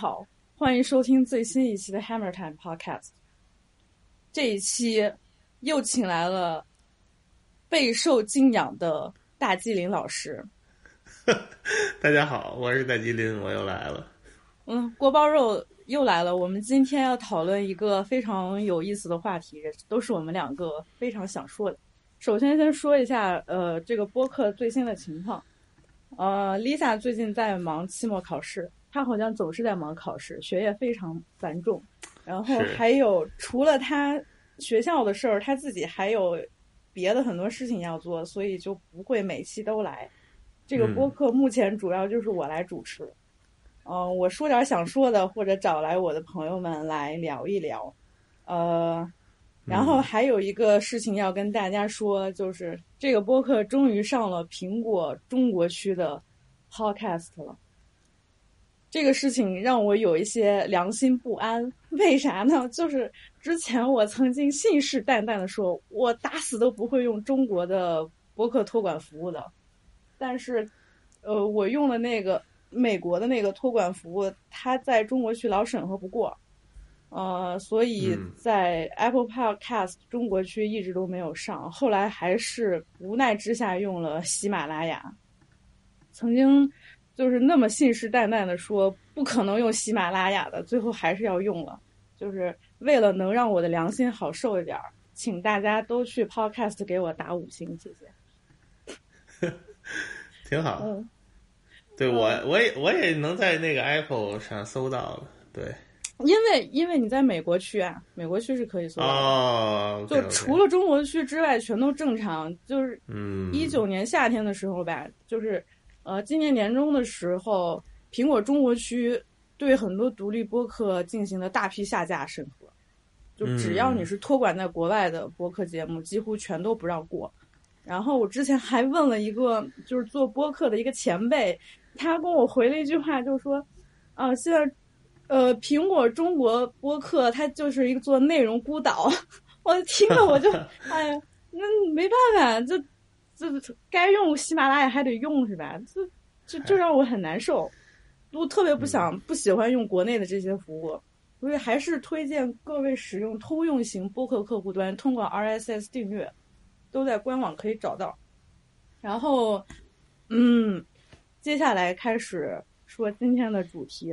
好，欢迎收听最新一期的 Hammer Time Podcast。这一期又请来了备受敬仰的大吉林老师。大家好，我是大吉林，我又来了。嗯，锅包肉又来了。我们今天要讨论一个非常有意思的话题，都是我们两个非常想说的。首先，先说一下呃这个播客最新的情况。呃，Lisa 最近在忙期末考试，她好像总是在忙考试，学业非常繁重。然后还有除了他学校的事儿，他自己还有别的很多事情要做，所以就不会每期都来。这个播客目前主要就是我来主持。嗯，我说点想说的，或者找来我的朋友们来聊一聊。呃，然后还有一个事情要跟大家说，就是这个播客终于上了苹果中国区的 Podcast 了。这个事情让我有一些良心不安，为啥呢？就是之前我曾经信誓旦旦的说，我打死都不会用中国的博客托管服务的。但是，呃，我用的那个。美国的那个托管服务，它在中国区老审核不过，呃，所以在 Apple Podcast 中国区一直都没有上。后来还是无奈之下用了喜马拉雅。曾经就是那么信誓旦旦的说不可能用喜马拉雅的，最后还是要用了，就是为了能让我的良心好受一点儿。请大家都去 Podcast 给我打五星，谢谢。挺好。嗯。对我，我也我也能在那个 Apple 上搜到了。对，因为因为你在美国区啊，美国区是可以搜到。哦，就除了中国区之外，全都正常。就是嗯一九年夏天的时候吧，就是呃，今年年中的时候，苹果中国区对很多独立播客进行了大批下架审核，就只要你是托管在国外的播客节目，几乎全都不让过。然后我之前还问了一个就是做播客的一个前辈。他跟我回了一句话，就是说，啊，现在，呃，苹果中国播客它就是一个做内容孤岛，我听了我就，哎呀，那没办法，这这该用喜马拉雅还得用是吧？这这这让我很难受，我特别不想不喜欢用国内的这些服务，所以还是推荐各位使用通用型播客客户端，通过 RSS 订阅，都在官网可以找到。然后，嗯。接下来开始说今天的主题。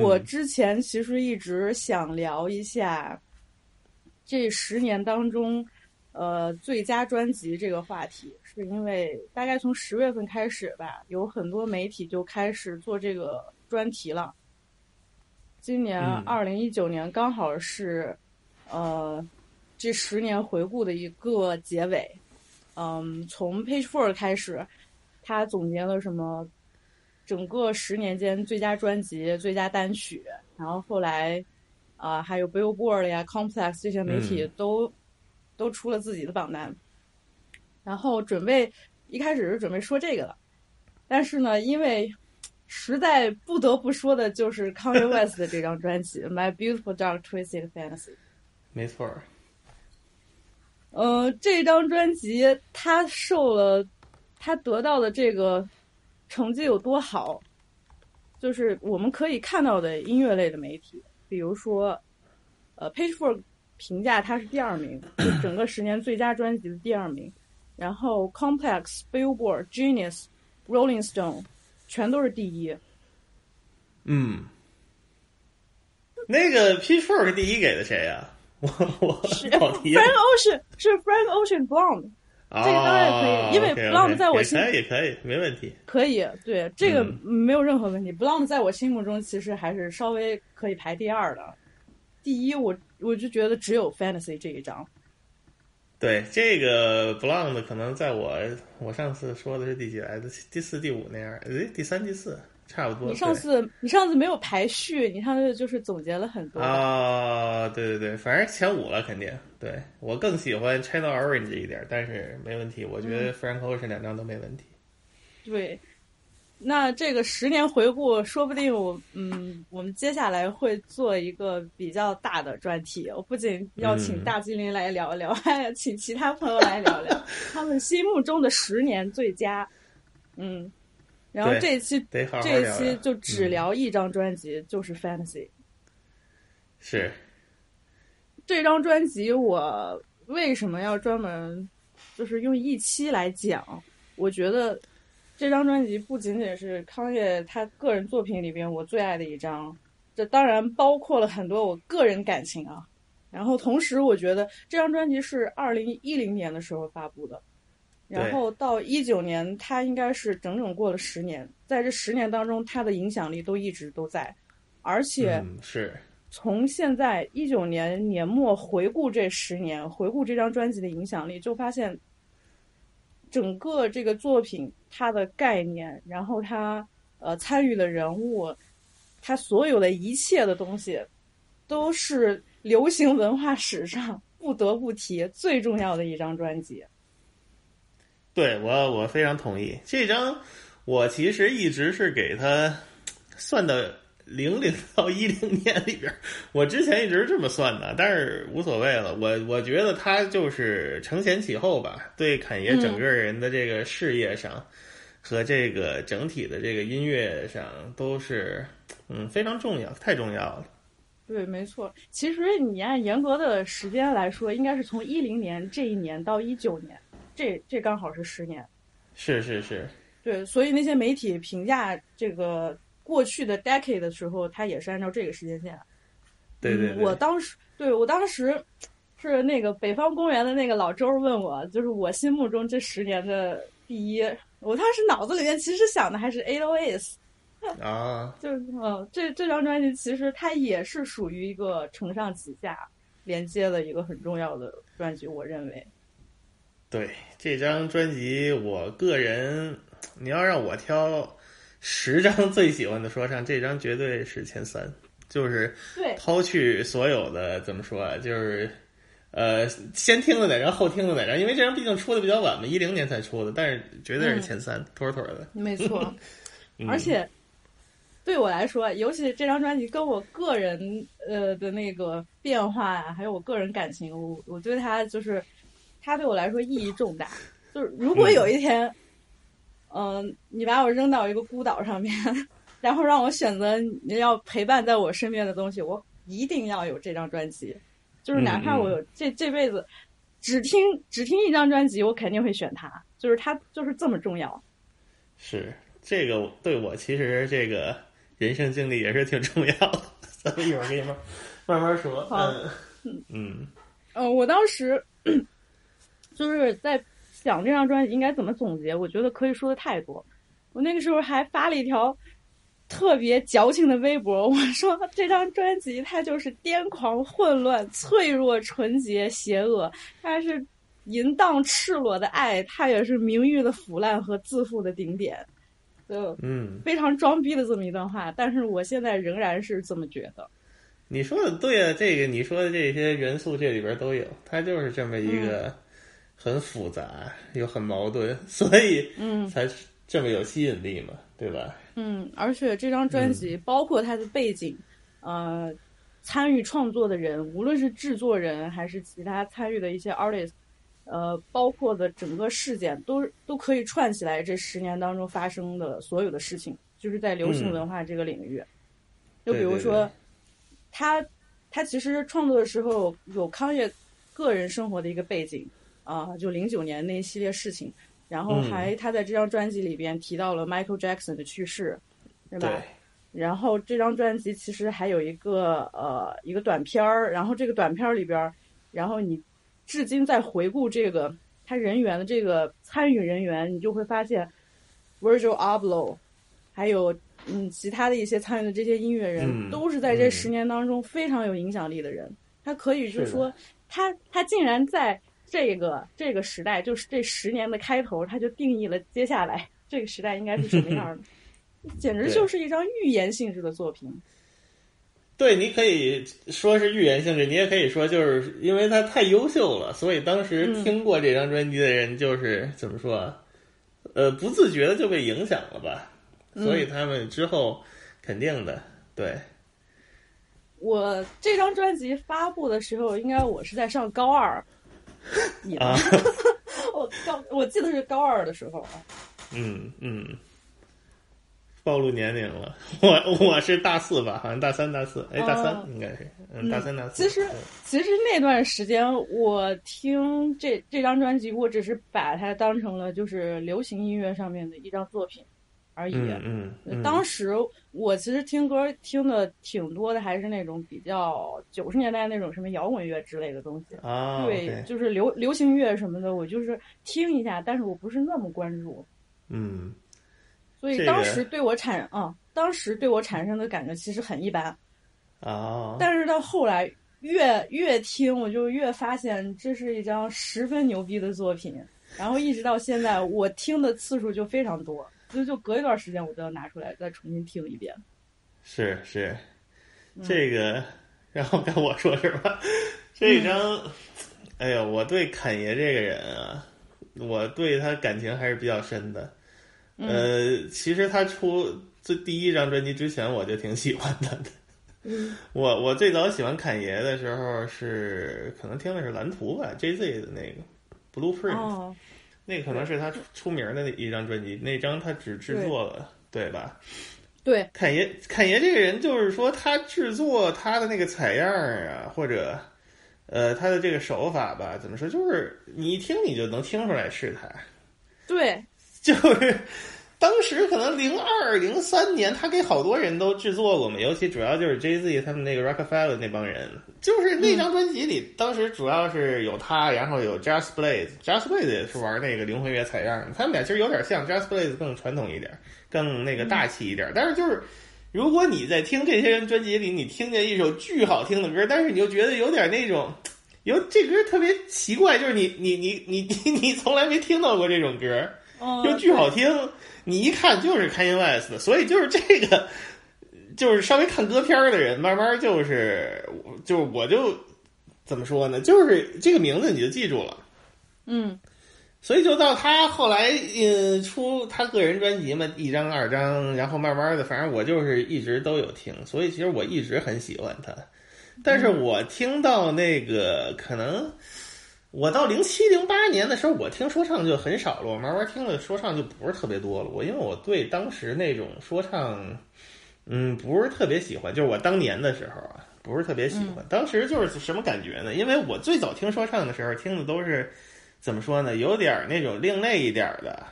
我之前其实一直想聊一下这十年当中，呃，最佳专辑这个话题，是因为大概从十月份开始吧，有很多媒体就开始做这个专题了。今年二零一九年刚好是呃这十年回顾的一个结尾。嗯，从 Page Four 开始。他总结了什么？整个十年间最佳专辑、最佳单曲，然后后来，啊，还有 Billboard 呀、Complex 这些媒体都都出了自己的榜单。然后准备一开始是准备说这个的，但是呢，因为实在不得不说的就是 Kanye West 的这张专辑《My Beautiful Dark Twisted Fantasy》。没错。呃，这张专辑他受了。他得到的这个成绩有多好？就是我们可以看到的音乐类的媒体，比如说，呃 Four 评价他是第二名，就 整个十年最佳专辑的第二名。然后 Complex、Billboard、Genius、Rolling Stone 全都是第一。嗯，那个 Four 是第一给的谁呀？我我是 Frank Ocean，是 Frank Ocean Blonde。这个当然可以，因为 Blonde 在我心里也可以，没问题。可以，对这个没有任何问题。Blonde 在我心目中其实还是稍微可以排第二的，第一我我就觉得只有 Fantasy 这一张。对这个 Blonde 可能在我我上次说的是第几来的？第四、第五那样？诶，第三、第四。差不多。你上次你上次没有排序，你上次就是总结了很多啊。对对对，反正前五了肯定。对我更喜欢 China Orange 一点，但是没问题，我觉得 Frank Ocean 两张都没问题。对，那这个十年回顾，说不定我嗯，我们接下来会做一个比较大的专题。我不仅要请大精灵来聊一聊，还要请其他朋友来聊聊 他们心目中的十年最佳。嗯。然后这一期这一期就只聊一张专辑，就是《Fantasy》。是。这张专辑我为什么要专门就是用一期来讲？我觉得这张专辑不仅仅是康业他个人作品里边我最爱的一张，这当然包括了很多我个人感情啊。然后同时，我觉得这张专辑是二零一零年的时候发布的，然后到一九年，它应该是整整过了十年。在这十年当中，它的影响力都一直都在，而且是。从现在一九年年末回顾这十年，回顾这张专辑的影响力，就发现整个这个作品它的概念，然后它呃参与的人物，它所有的一切的东西，都是流行文化史上不得不提最重要的一张专辑。对我，我非常同意这张，我其实一直是给他算的。零零到一零年里边，我之前一直是这么算的，但是无所谓了。我我觉得他就是承前启后吧，对侃爷整个人的这个事业上和这个整体的这个音乐上都是嗯非常重要，太重要了。对，没错。其实你按严格的时间来说，应该是从一零年这一年到一九年，这这刚好是十年。是是是。对，所以那些媒体评价这个。过去的 decade 的时候，他也是按照这个时间线。对对对。我当时，对我当时是那个北方公园的那个老周问我，就是我心目中这十年的第一。我当时脑子里面其实想的还是 A O S。啊。就是嗯，这这张专辑其实它也是属于一个承上启下连接的一个很重要的专辑，我认为。对这张专辑，我个人你要让我挑。十张最喜欢的说唱，这张绝对是前三，就是抛去所有的怎么说啊，就是呃先听了哪张后听了哪张，因为这张毕竟出的比较晚嘛，一零年才出的，但是绝对是前三，妥妥的。没错，而且对我来说，尤其这张专辑跟我个人呃的那个变化呀，还有我个人感情，我我对它就是它对我来说意义重大。就是如果有一天。嗯，你把我扔到一个孤岛上面，然后让我选择你要陪伴在我身边的东西，我一定要有这张专辑。就是哪怕我有这这辈子只听只听一张专辑，我肯定会选它。就是它就是这么重要。是这个对我其实这个人生经历也是挺重要的。咱们一会儿给你们慢慢说。嗯嗯嗯，我当时 就是在。讲这张专辑应该怎么总结？我觉得可以说的太多。我那个时候还发了一条特别矫情的微博，我说这张专辑它就是癫狂、混乱、脆弱、纯洁、邪恶，它是淫荡、赤裸的爱，它也是名誉的腐烂和自负的顶点。就嗯，非常装逼的这么一段话，但是我现在仍然是这么觉得。你说的对啊，这个你说的这些元素这里边都有，它就是这么一个。很复杂又很矛盾，所以嗯，才这么有吸引力嘛，对吧？嗯，而且这张专辑包括它的背景，呃，参与创作的人，无论是制作人还是其他参与的一些 artist，呃，包括的整个事件，都都可以串起来。这十年当中发生的所有的事情，就是在流行文化这个领域。就比如说，他他其实创作的时候有康业个人生活的一个背景。啊，就零九年那一系列事情，然后还他在这张专辑里边提到了 Michael Jackson 的去世，对吧？然后这张专辑其实还有一个呃一个短片儿，然后这个短片儿里边，然后你至今在回顾这个他人员的这个参与人员，你就会发现 Virgil Abloh，还有嗯其他的一些参与的这些音乐人，都是在这十年当中非常有影响力的人。他可以就是说，他他竟然在。这个这个时代就是这十年的开头，它就定义了接下来这个时代应该是什么样的，简直就是一张预言性质的作品。对，你可以说是预言性质，你也可以说就是因为他太优秀了，所以当时听过这张专辑的人就是怎么说，呃，不自觉的就被影响了吧，所以他们之后肯定的对。我这张专辑发布的时候，应该我是在上高二。啊！我高，我记得是高二的时候啊。嗯嗯。暴露年龄了，我我是大四吧，好像大三大四，哎，大三应该是，嗯，大三大四。其实其实那段时间我听这这张专辑，我只是把它当成了就是流行音乐上面的一张作品而已。嗯嗯。当时我其实听歌听的挺多的，还是那种比较九十年代那种什么摇滚乐之类的东西啊。对，就是流流行乐什么的，我就是听一下，但是我不是那么关注。嗯。所以当时对我产啊，当时对我产生的感觉其实很一般，啊。但是到后来越越听，我就越发现这是一张十分牛逼的作品。然后一直到现在，我听的次数就非常多，就就隔一段时间我都要拿出来再重新听一遍。是是，这个，然后该我说是吧？这张，哎呀，我对侃爷这个人啊，我对他感情还是比较深的。呃，其实他出这第一张专辑之前，我就挺喜欢他的。我我最早喜欢侃爷的时候是可能听的是蓝图吧，J Z 的那个 Blueprint，那可能是他出名的那一张专辑。那张他只制作了，对吧？对，侃爷侃爷这个人，就是说他制作他的那个采样啊，或者呃他的这个手法吧，怎么说？就是你一听你就能听出来是他。对。就是，当时可能零二零三年，他给好多人都制作过嘛，尤其主要就是 Jay Z 他们那个 Rockefeller 那帮人，就是那张专辑里，当时主要是有他，然后有 Just Blaze，Just Blaze 也是玩那个灵魂乐采样，他们俩其实有点像，Just Blaze 更传统一点，更那个大气一点，但是就是，如果你在听这些人专辑里，你听见一首巨好听的歌，但是你就觉得有点那种，有这歌特别奇怪，就是你你你你你你从来没听到过这种歌。就巨好听，你一看就是 Kanye West 的，所以就是这个，就是稍微看歌片的人，慢慢就是，就我就怎么说呢？就是这个名字你就记住了，嗯，所以就到他后来嗯出他个人专辑嘛，一张二张，然后慢慢的，反正我就是一直都有听，所以其实我一直很喜欢他，但是我听到那个可能。我到零七零八年的时候，我听说唱就很少了。我慢慢听的说唱就不是特别多了。我因为我对当时那种说唱，嗯，不是特别喜欢。就是我当年的时候啊，不是特别喜欢。当时就是什么感觉呢？因为我最早听说唱的时候，听的都是怎么说呢？有点那种另类一点的。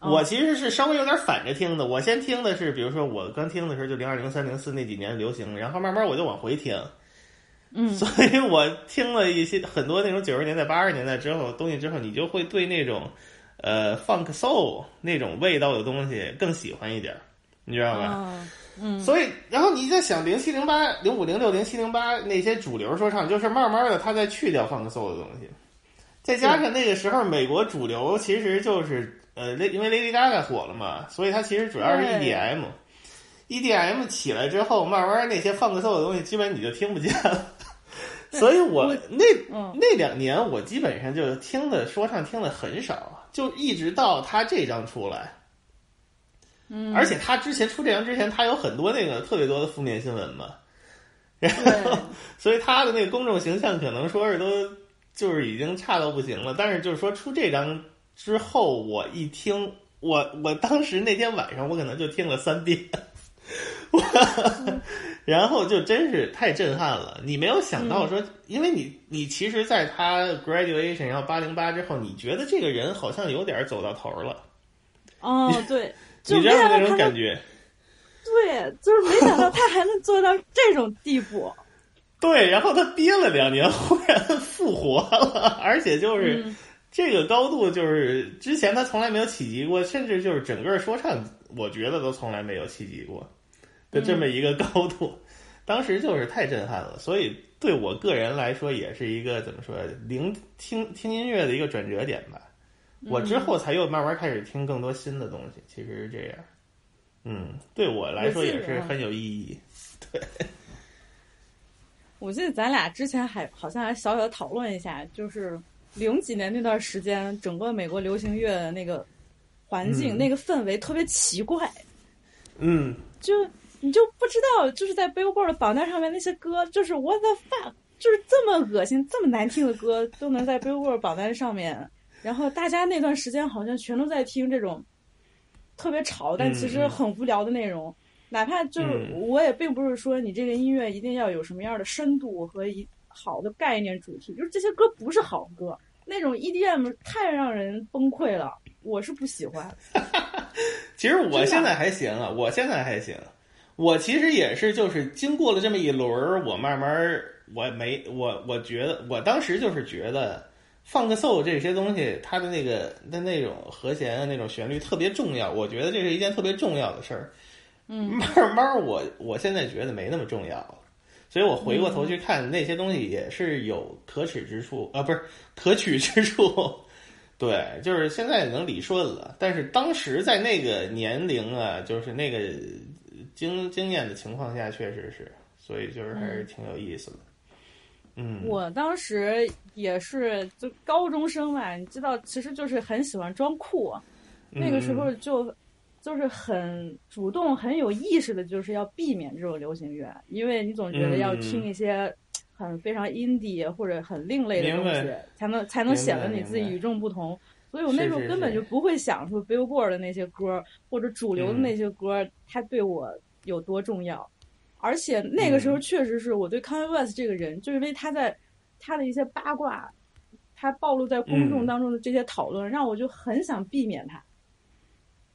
我其实是稍微有点反着听的。我先听的是，比如说我刚听的时候就零二零三零四那几年流行，然后慢慢我就往回听。嗯，所以我听了一些很多那种九十年代、八十年代之后东西之后，你就会对那种，呃，funk soul 那种味道的东西更喜欢一点，你知道吧？嗯，所以然后你在想零七零八、零五零六、零七零八那些主流说唱，就是慢慢的他在去掉 funk soul 的东西，再加上那个时候美国主流其实就是呃，因为 Lady Gaga 火了嘛，所以它其实主要是 EDM。EDM 起来之后，慢慢那些放个奏的东西，基本你就听不见了。所以我那那两年，我基本上就听的说唱听的很少，就一直到他这张出来。嗯，而且他之前出这张之前，他有很多那个特别多的负面新闻嘛。然后，所以他的那个公众形象可能说是都就是已经差到不行了。但是就是说出这张之后，我一听，我我当时那天晚上我可能就听了三遍。然后就真是太震撼了！你没有想到说，因为你你其实在他 graduation 然后八零八之后，你觉得这个人好像有点走到头了。哦，对，你知道那种感觉？对，就是没想到他还能做到这种地步。对，然后他憋了两年，忽然复活了，而且就是这个高度，就是之前他从来没有企及过，甚至就是整个说唱，我觉得都从来没有企及过。的这么一个高度，当时就是太震撼了，所以对我个人来说也是一个怎么说，聆听听音乐的一个转折点吧。我之后才又慢慢开始听更多新的东西，其实是这样。嗯，对我来说也是很有意义。对，我记得咱俩之前还好像还小小的讨论一下，就是零几年那段时间，整个美国流行乐的那个环境、那个氛围特别奇怪。嗯，就。你就不知道，就是在 Billboard 的榜单上面那些歌，就是 What the fuck，就是这么恶心、这么难听的歌都能在 Billboard 榜单上面。然后大家那段时间好像全都在听这种，特别吵，但其实很无聊的内容。哪怕就是我也并不是说你这个音乐一定要有什么样的深度和一好的概念主题，就是这些歌不是好歌，那种 EDM 太让人崩溃了，我是不喜欢。其实我现在还行啊，我现在还行。我其实也是，就是经过了这么一轮，我慢慢，我没我我觉得，我当时就是觉得。放个 soul 这些东西，它的那个的那种和弦啊，那种旋律特别重要。我觉得这是一件特别重要的事儿。嗯，慢慢我我现在觉得没那么重要了。所以我回过头去看那些东西，也是有可耻之处啊，不是可取之处。对，就是现在能理顺了。但是当时在那个年龄啊，就是那个经经验的情况下，确实是，所以就是还是挺有意思的。嗯，我当时也是就高中生嘛，你知道，其实就是很喜欢装酷，那个时候就就是很主动、很有意识的，就是要避免这种流行乐，因为你总觉得要听一些很非常 indie 或者很另类的东西，才能才能显得你自己与众不同。所以我那时候根本就不会想说 Billboard 的那些歌或者主流的那些歌，它对我有多重要。而且那个时候确实是我对 Kanye West 这个人，就因为他在他的一些八卦，他暴露在公众当中的这些讨论，让我就很想避免他。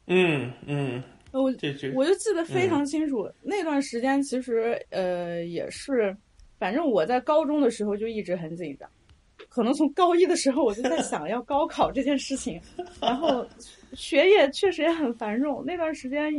嗯嗯，我我就记得非常清楚，那段时间其实呃也是，反正我在高中的时候就一直很紧张，可能从高一的时候我就在想要高考这件事情，然后学业确实也很繁重，那段时间。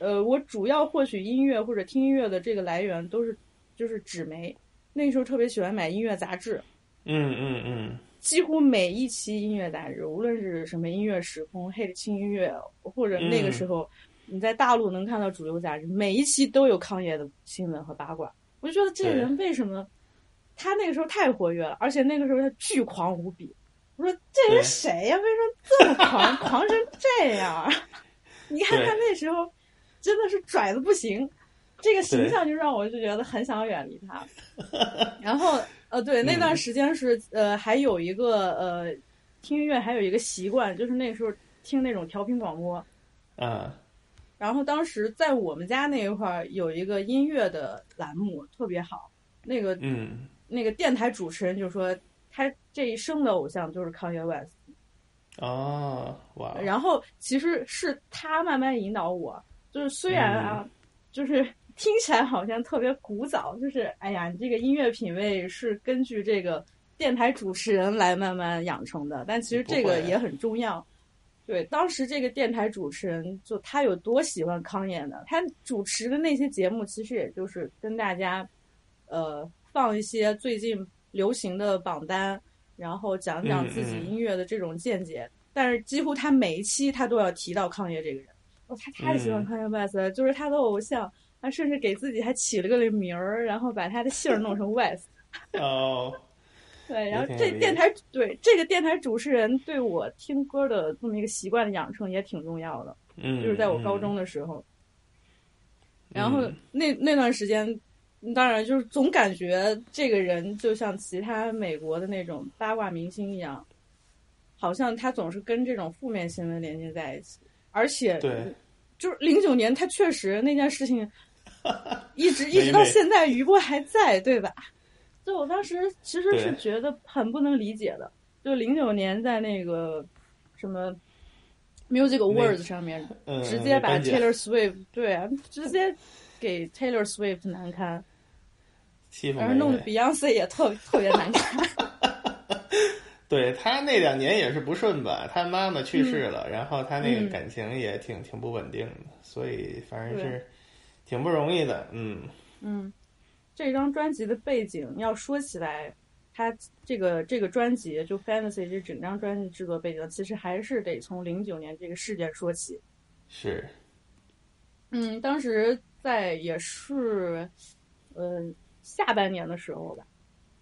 呃，我主要获取音乐或者听音乐的这个来源都是，就是纸媒。那个时候特别喜欢买音乐杂志，嗯嗯嗯，几乎每一期音乐杂志，无论是什么音乐时空、黑的轻音乐，或者那个时候你在大陆能看到主流杂志，每一期都有康爷的新闻和八卦。我就觉得这个人为什么他那个时候太活跃了，而且那个时候他巨狂无比。我说这人谁呀？为什么这么狂，狂成这样？你看他那时候。真的是拽的不行，这个形象就让我就觉得很想远离他。然后呃，对那段时间是呃，还有一个呃，听音乐还有一个习惯，就是那时候听那种调频广播。嗯。然后当时在我们家那一块儿有一个音乐的栏目特别好，那个嗯，那个电台主持人就说他这一生的偶像就是 Kanye West。哦，哇！然后其实是他慢慢引导我。就是虽然啊，就是听起来好像特别古早，就是哎呀，你这个音乐品味是根据这个电台主持人来慢慢养成的，但其实这个也很重要。对，当时这个电台主持人就他有多喜欢康燕的，他主持的那些节目其实也就是跟大家，呃，放一些最近流行的榜单，然后讲讲自己音乐的这种见解。但是几乎他每一期他都要提到康爷这个人。哦，他太喜欢 Kanye West 了，就是他的偶像，他甚至给自己还起了个名儿，然后把他的姓儿弄成 West。哦，对，然后这电台对这个电台主持人对我听歌的这么一个习惯的养成也挺重要的，嗯，就是在我高中的时候，然后那那段时间，当然就是总感觉这个人就像其他美国的那种八卦明星一样，好像他总是跟这种负面新闻连接在一起。而且，对，就是零九年，他确实那件事情，一直一直到现在余波还在，对吧？就我当时其实是觉得很不能理解的，就零九年在那个什么 Music Awards 上面，直接把 Taylor Swift 对啊，直接给 Taylor Swift 难堪，然后弄得 Beyonce 也特特别难看。对他那两年也是不顺吧，他妈妈去世了，然后他那个感情也挺挺不稳定的，所以反正是挺不容易的，嗯。嗯，这张专辑的背景要说起来，他这个这个专辑就 Fantasy 这整张专辑制作背景，其实还是得从零九年这个事件说起。是，嗯，当时在也是呃下半年的时候吧，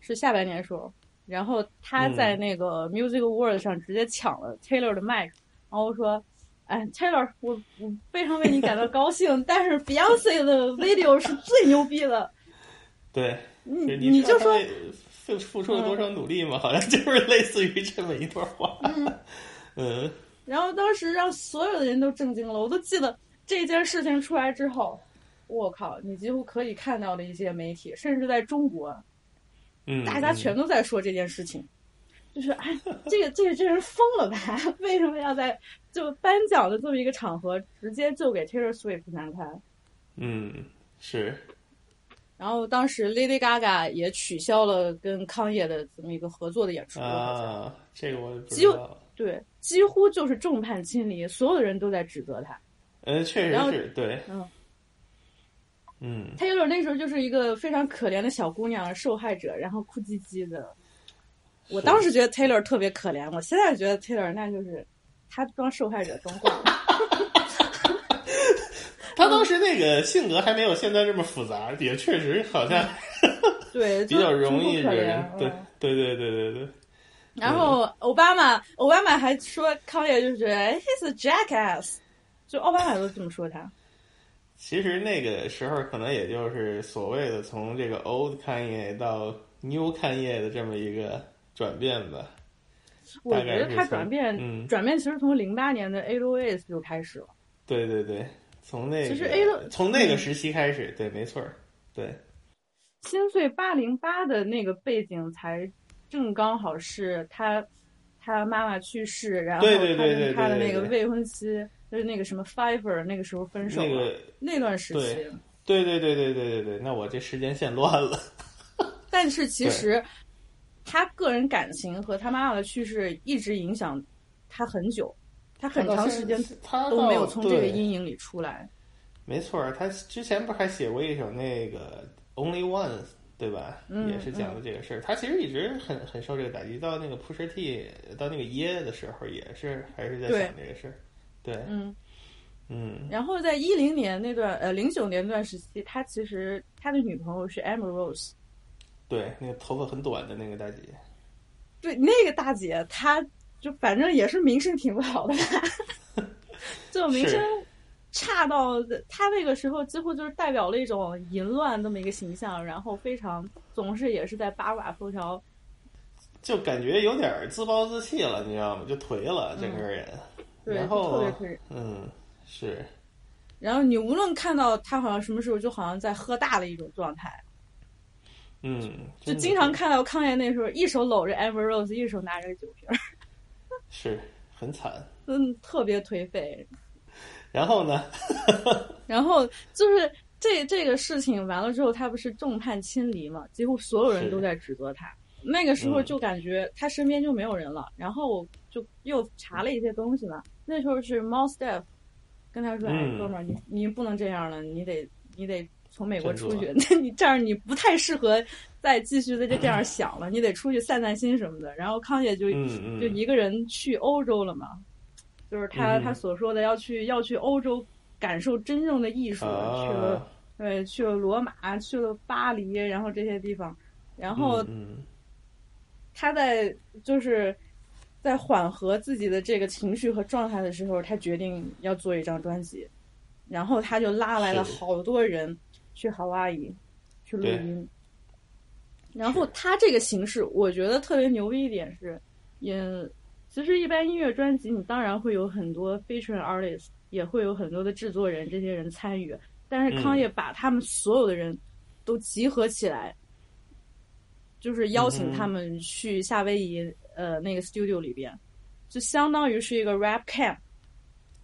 是下半年时候。然后他在那个 Music World 上直接抢了 Taylor 的麦克，然后说：“哎，Taylor，我我非常为你感到高兴，但是 Beyonce 的 video 是最牛逼的。”对，你你就说付付出了多少努力嘛？好像就是类似于这么一段话。嗯，然后当时让所有的人都震惊了。我都记得这件事情出来之后，我靠，你几乎可以看到的一些媒体，甚至在中国，嗯，大家全都在说这件事情，就是哎，这个这个这人疯了吧？为什么要在就颁奖的这么一个场合直接就给 Taylor Swift 难堪？嗯，是。然后当时 Lady Gaga 也取消了跟康业的这么一个合作的演出啊，这个我几乎对，几乎就是众叛亲离，所有的人都在指责他。嗯，确实是对，嗯嗯，他有点那时候就是一个非常可怜的小姑娘，受害者，然后哭唧唧的。我当时觉得 Taylor 特别可怜，我现在觉得 Taylor 那就是他装受害者装惯了。他当时那个性格还没有现在这么复杂，也确实好像对 比较容易人。对对对对对对。然后奥巴马，奥巴马还说康爷就是 he's a jackass，就奥巴马都这么说他。其实那个时候可能也就是所谓的从这个 old 看业到 new 看业的这么一个转变吧。我觉得他转变，转变其实从零八年的 A O S 就开始了。对对对。从那其实 A 从那个时期开始，对，没错，对。心碎八零八的那个背景才正刚好是他他妈妈去世，然后他跟他的那个未婚妻就是那个什么 Fiver 那个时候分手了，那段时期。对对对对对对对，那我这时间线乱了。但是其实他个人感情和他妈妈的去世一直影响他很久。他很长时间都没有从这个阴影里出来。没错，他之前不是还写过一首那个《Only Once》，对吧？嗯，也是讲的这个事儿。他其实一直很很受这个打击。到那个 Pusha T，到那个耶的时候，也是还是在想这个事儿。对，嗯嗯。然后在一零年那段呃零九年那段时期，他其实他的女朋友是 Emma Rose，。对，那个头发很短的那个大姐。对，那个大姐她。就反正也是名声挺不好的，就名声差到她那个时候几乎就是代表了一种淫乱那么一个形象，然后非常总是也是在八卦头条，就感觉有点自暴自弃了，你知道吗？就颓了整个人，然后特别颓，嗯，是。然后你无论看到他好像什么时候就好像在喝大的一种状态，嗯，就经常看到康爷那时候一手搂着 Amber Rose，一手拿着酒瓶。是很惨，嗯，特别颓废。然后呢？然后就是这这个事情完了之后，他不是众叛亲离嘛？几乎所有人都在指责他。那个时候就感觉他身边就没有人了。然后就又查了一些东西嘛。那时候是 Mouse Def 跟他说：“哎，哥们儿，你你不能这样了，你得你得从美国出去。那你这样你不太适合。”再继续在这这样 想了，你得出去散散心什么的。然后康姐就就一个人去欧洲了嘛，就是他他所说的要去要去欧洲感受真正的艺术，去了对去了罗马，去了巴黎，然后这些地方。然后他在就是在缓和自己的这个情绪和状态的时候，他决定要做一张专辑，然后他就拉来了好多人去夏威夷去录音。然后他这个形式，我觉得特别牛逼一点是，也其实一般音乐专辑，你当然会有很多 featuring artist，也会有很多的制作人这些人参与，但是康业把他们所有的人都集合起来，就是邀请他们去夏威夷呃那个 studio 里边，就相当于是一个 rap camp。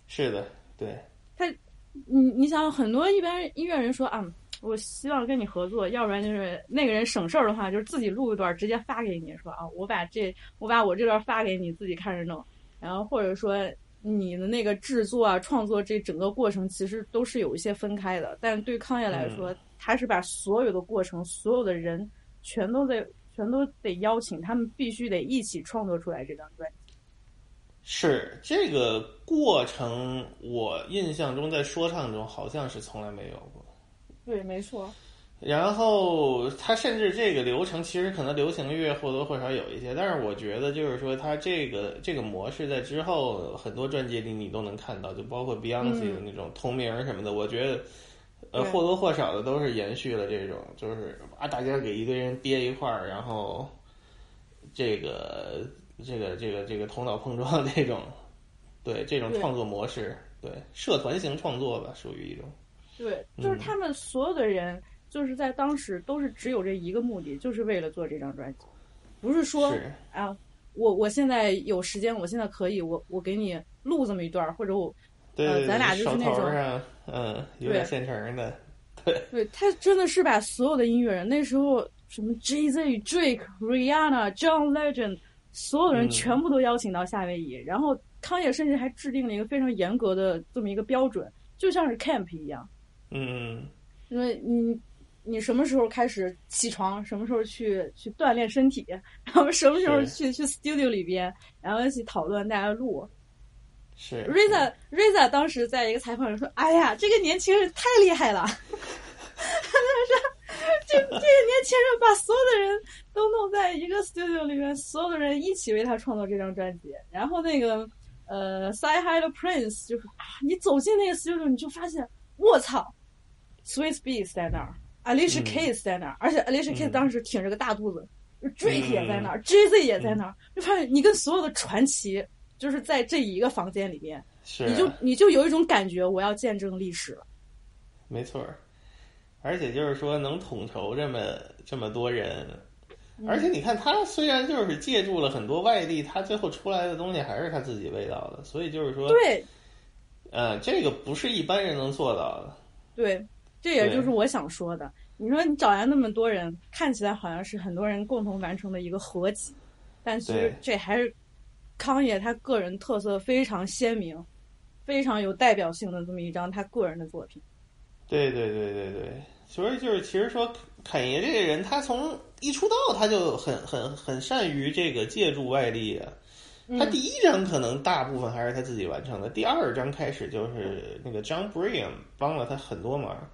是的，对。他，你你想很多一般音乐人说啊。我希望跟你合作，要不然就是那个人省事儿的话，就是自己录一段直接发给你，说啊，我把这我把我这段发给你，自己看着弄。然后或者说你的那个制作啊、创作这整个过程，其实都是有一些分开的。但对康业来说，他是把所有的过程、所有的人全都得全都得邀请，他们必须得一起创作出来这张专辑。是这个过程，我印象中在说唱中好像是从来没有过。对，没错。然后他甚至这个流程，其实可能流行乐或多或少有一些，但是我觉得就是说，他这个这个模式在之后很多专辑里你都能看到，就包括 Beyonce 的那种同名什么的，我觉得呃或多或少的都是延续了这种，就是啊大家给一堆人憋一块儿，然后这个这个这个这个头脑碰撞这种对这种创作模式，对社团型创作吧，属于一种。对，就是他们所有的人，就是在当时都是只有这一个目的，就是为了做这张专辑，不是说啊，我我现在有时间，我现在可以，我我给你录这么一段，或者我呃，咱俩就是那种嗯，有点现成的。对，对他真的是把所有的音乐人那时候什么 Jay Z、Drake、Rihanna、John Legend，所有人全部都邀请到夏威夷，然后康也甚至还制定了一个非常严格的这么一个标准，就像是 camp 一样。嗯，因为你你什么时候开始起床，什么时候去去锻炼身体，然后什么时候去去 studio 里边，然后一起讨论大家录。是 Riza Riza 当时在一个采访里说：“哎呀，这个年轻人太厉害了！” 他说：“这这个年轻人把所有的人都弄在一个 studio 里面，所有的人一起为他创作这张专辑。然后那个呃 s i h i 的 Prince 就是啊，你走进那个 studio，你就发现我操，Swiss Beats 在那儿，Alicia Keys 在那儿，而且 Alicia Keys 当时挺着个大肚子，Drake 也在那儿，Jay Z 也在那儿，就发现你跟所有的传奇。”就是在这一个房间里面，你就你就有一种感觉，我要见证历史了。没错，而且就是说能统筹这么这么多人，而且你看他虽然就是借助了很多外地，他最后出来的东西还是他自己味道的，所以就是说，对，呃，这个不是一般人能做到的。对，这也就是我想说的。你说你找来那么多人，看起来好像是很多人共同完成的一个合集，但其实这还是。康爷他个人特色非常鲜明，非常有代表性的这么一张他个人的作品。对对对对对，所以就是其实说侃爷这个人，他从一出道他就很很很善于这个借助外力啊。他第一张可能大部分还是他自己完成的，第二张开始就是那个 John Brian 帮了他很多忙。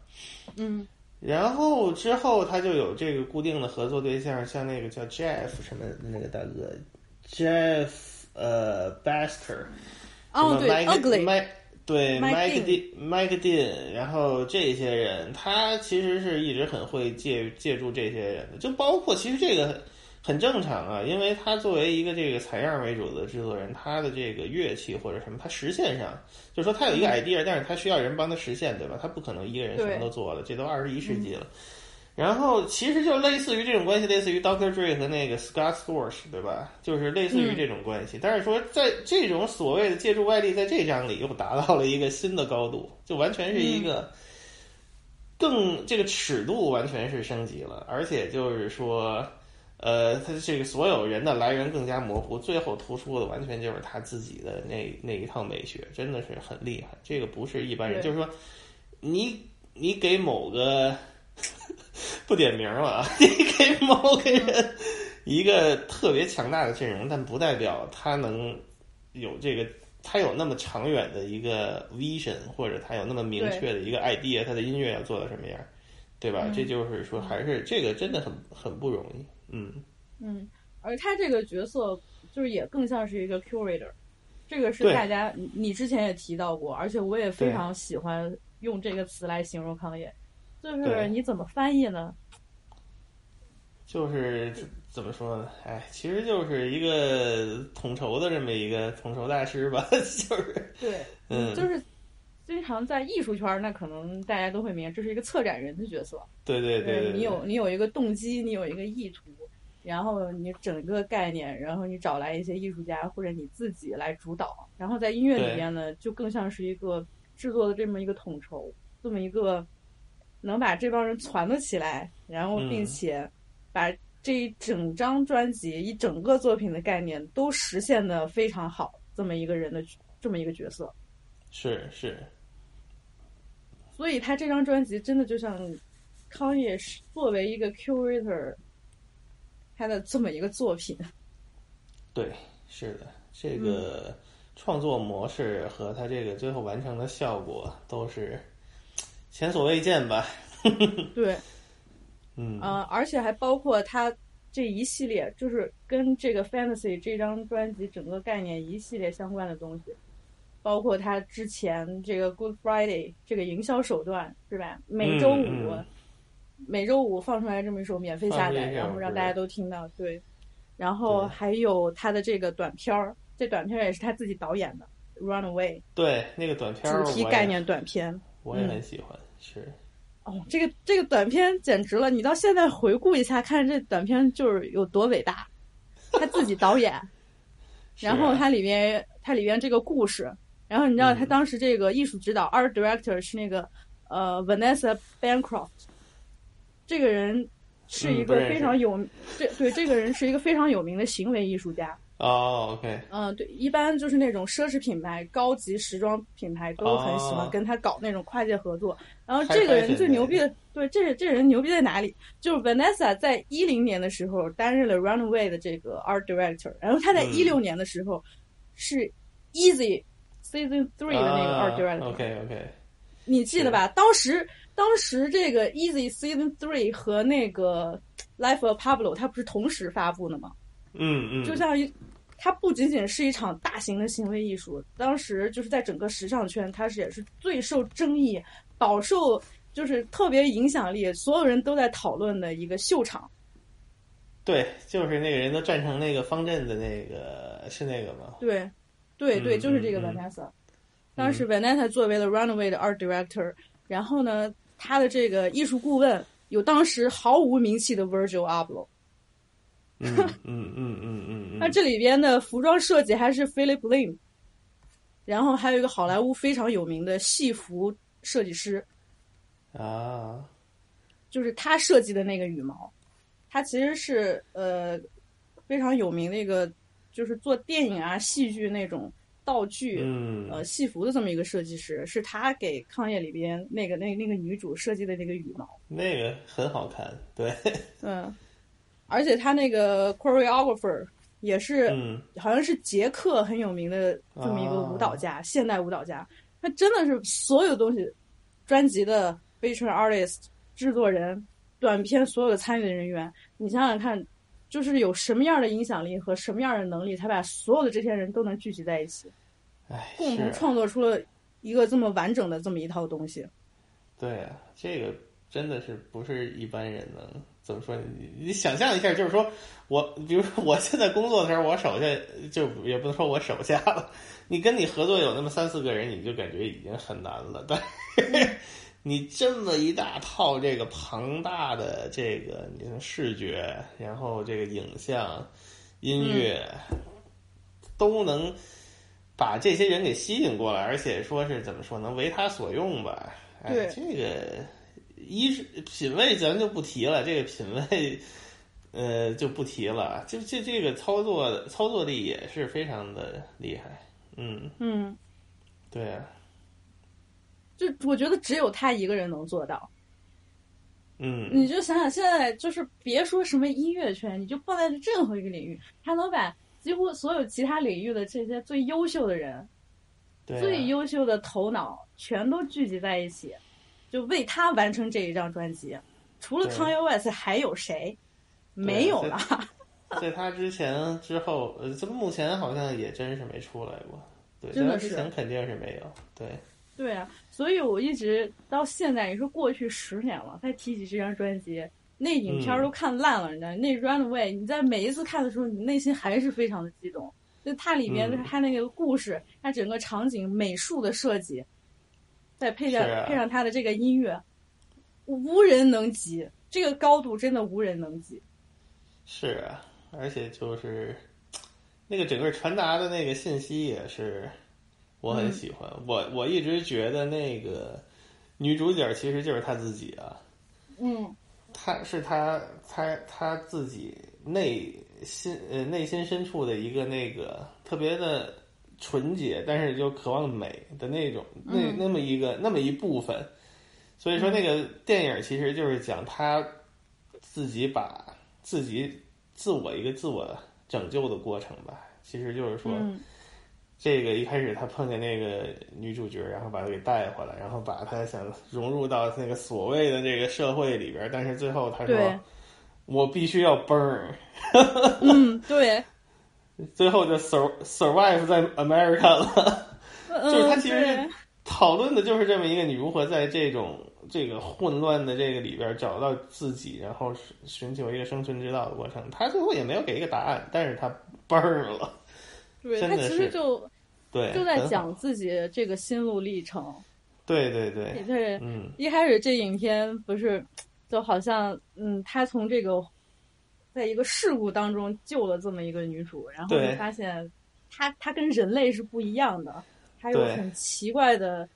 嗯，然后之后他就有这个固定的合作对象，像那个叫 Jeff 什么那个大哥 Jeff。呃，Baster，哦对，Ugly，对，Mike D，Mike D，然后这些人，他其实是一直很会借借助这些人的，就包括其实这个很正常啊，因为他作为一个这个采样为主的制作人，他的这个乐器或者什么，他实现上，就说他有一个 idea，但是他需要人帮他实现，对吧？他不可能一个人什么都做了，这都二十一世纪了。然后其实就类似于这种关系，类似于 Doctor Dre 和那个 Scott Storch，对吧？就是类似于这种关系。但是说在这种所谓的借助外力，在这张里又达到了一个新的高度，就完全是一个更这个尺度完全是升级了，而且就是说，呃，他这个所有人的来源更加模糊，最后突出的完全就是他自己的那那一套美学，真的是很厉害。这个不是一般人，就是说，你你给某个。不点名了，你给某个人一个特别强大的阵容，但不代表他能有这个，他有那么长远的一个 vision，或者他有那么明确的一个 idea，他的音乐要做到什么样，对吧？这就是说，还是这个真的很很不容易。嗯嗯，而他这个角色就是也更像是一个 curator，这个是大家你之前也提到过，而且我也非常喜欢用这个词来形容康业。就是你怎么翻译呢？就是怎么说呢？哎，其实就是一个统筹的这么一个统筹大师吧，就是对，嗯，就是经常在艺术圈，那可能大家都会明白，这是一个策展人的角色。对对对，你有你有一个动机，你有一个意图，然后你整个概念，然后你找来一些艺术家或者你自己来主导，然后在音乐里边呢，就更像是一个制作的这么一个统筹，这么一个。能把这帮人攒得起来，然后并且把这一整张专辑、一整个作品的概念都实现的非常好，这么一个人的这么一个角色，是是。所以他这张专辑真的就像康也是作为一个 curator，他的这么一个作品。对，是的，这个创作模式和他这个最后完成的效果都是。前所未见吧？对，嗯，呃，而且还包括他这一系列，就是跟这个 Fantasy 这张专辑整个概念一系列相关的东西，包括他之前这个 Good Friday 这个营销手段是吧？每周五，每周五放出来这么一首免费下载，然后让大家都听到。对，然后还有他的这个短片儿，这短片也是他自己导演的。Runaway》，对那个短片主题概念短片，我也很喜欢。是哦，这个这个短片简直了！你到现在回顾一下，看这短片就是有多伟大。他自己导演 然后它里面它里面这个故事，然后你知道他当时这个艺术指导 art director 是那个呃 Vanessa Bancroft，这个人。是一个非常有这对这个人是一个非常有名的行为艺术家哦，OK，嗯，对，一般就是那种奢侈品牌、高级时装品牌都很喜欢跟他搞那种跨界合作。然后这个人最牛逼的，对，这这人牛逼在哪里？就是 Vanessa 在一零年的时候担任了 Runaway 的这个 art director，然后他在一六年的时候是 Easy Season Three 的那个 art director。OK OK，你记得吧？当时。当时这个 Easy Season Three 和那个 Life of Pablo，它不是同时发布的吗？嗯嗯，就像一，它不仅仅是一场大型的行为艺术，当时就是在整个时尚圈，它是也是最受争议、饱受就是特别影响力，所有人都在讨论的一个秀场。对，就是那个人都站成那个方阵的那个是那个吗？对，对对，就是这个 Vanessa。当时 Vanessa 作为了 Runaway 的 Art Director，然后呢？他的这个艺术顾问有当时毫无名气的 Virgil Abloh，嗯嗯嗯嗯嗯，那这里边的服装设计还是 Philip Lim，然后还有一个好莱坞非常有名的戏服设计师，啊，就是他设计的那个羽毛，他其实是呃非常有名的一个，就是做电影啊戏剧那种。道具，呃，戏服的这么一个设计师，是他给《抗业》里边那个那那个女主设计的那个羽毛，那个很好看，对，嗯，而且他那个 choreographer 也是，好像是捷克很有名的这么一个舞蹈家，现代舞蹈家，他真的是所有东西，专辑的 feature artist 制作人，短片所有的参与的人员，你想想看，就是有什么样的影响力和什么样的能力，才把所有的这些人都能聚集在一起。共同创作出了一个这么完整的这么一套东西。对啊，这个真的是不是一般人能怎么说？你你想象一下，就是说我，比如说我现在工作的时候，我手下就也不能说我手下了，你跟你合作有那么三四个人，你就感觉已经很难了。但 你这么一大套这个庞大的这个你的视觉，然后这个影像、音乐都能。把这些人给吸引过来，而且说是怎么说，能为他所用吧？对，这个一是品味，咱就不提了。这个品味，呃，就不提了。就这这个操作操作力也是非常的厉害。嗯嗯，对啊，就我觉得只有他一个人能做到。嗯，你就想想现在，就是别说什么音乐圈，你就放在任何一个领域，他能把。几乎所有其他领域的这些最优秀的人，最优秀的头脑全都聚集在一起，就为他完成这一张专辑。除了 Kanye West，还有谁？没有了。在他之前、之后，呃，这目前好像也真是没出来过。对，真的是。之前肯定是没有。对。对啊，所以我一直到现在，也是过去十年了，再提起这张专辑。那影片都看烂了，你知道？那 Runaway，你在每一次看的时候，你内心还是非常的激动。就它里面它那个故事，它整个场景、美术的设计，再配上配上他的这个音乐，无人能及。这个高度真的无人能及。是啊，而且就是那个整个传达的那个信息也是我很喜欢。我我一直觉得那个女主角其实就是她自己啊。嗯。她是她她她自己内心呃内心深处的一个那个特别的纯洁，但是又渴望美的那种那那么一个那么一部分，所以说那个电影其实就是讲他自己把自己自我一个自我拯救的过程吧，其实就是说。这个一开始他碰见那个女主角，然后把她给带回来，然后把她想融入到那个所谓的这个社会里边，但是最后他说：“我必须要 burn。”嗯，对。最后就 sur survive 在 America 了。就是他其实讨论的就是这么一个你如何在这种这个混乱的这个里边找到自己，然后寻求一个生存之道的过程。他最后也没有给一个答案，但是他 burn 了。对他其实就对，就在讲自己这个心路历程。对对对，对，嗯，一开始这影片不是就好像，嗯，他从这个在一个事故当中救了这么一个女主，然后就发现她她跟人类是不一样的，她有很奇怪的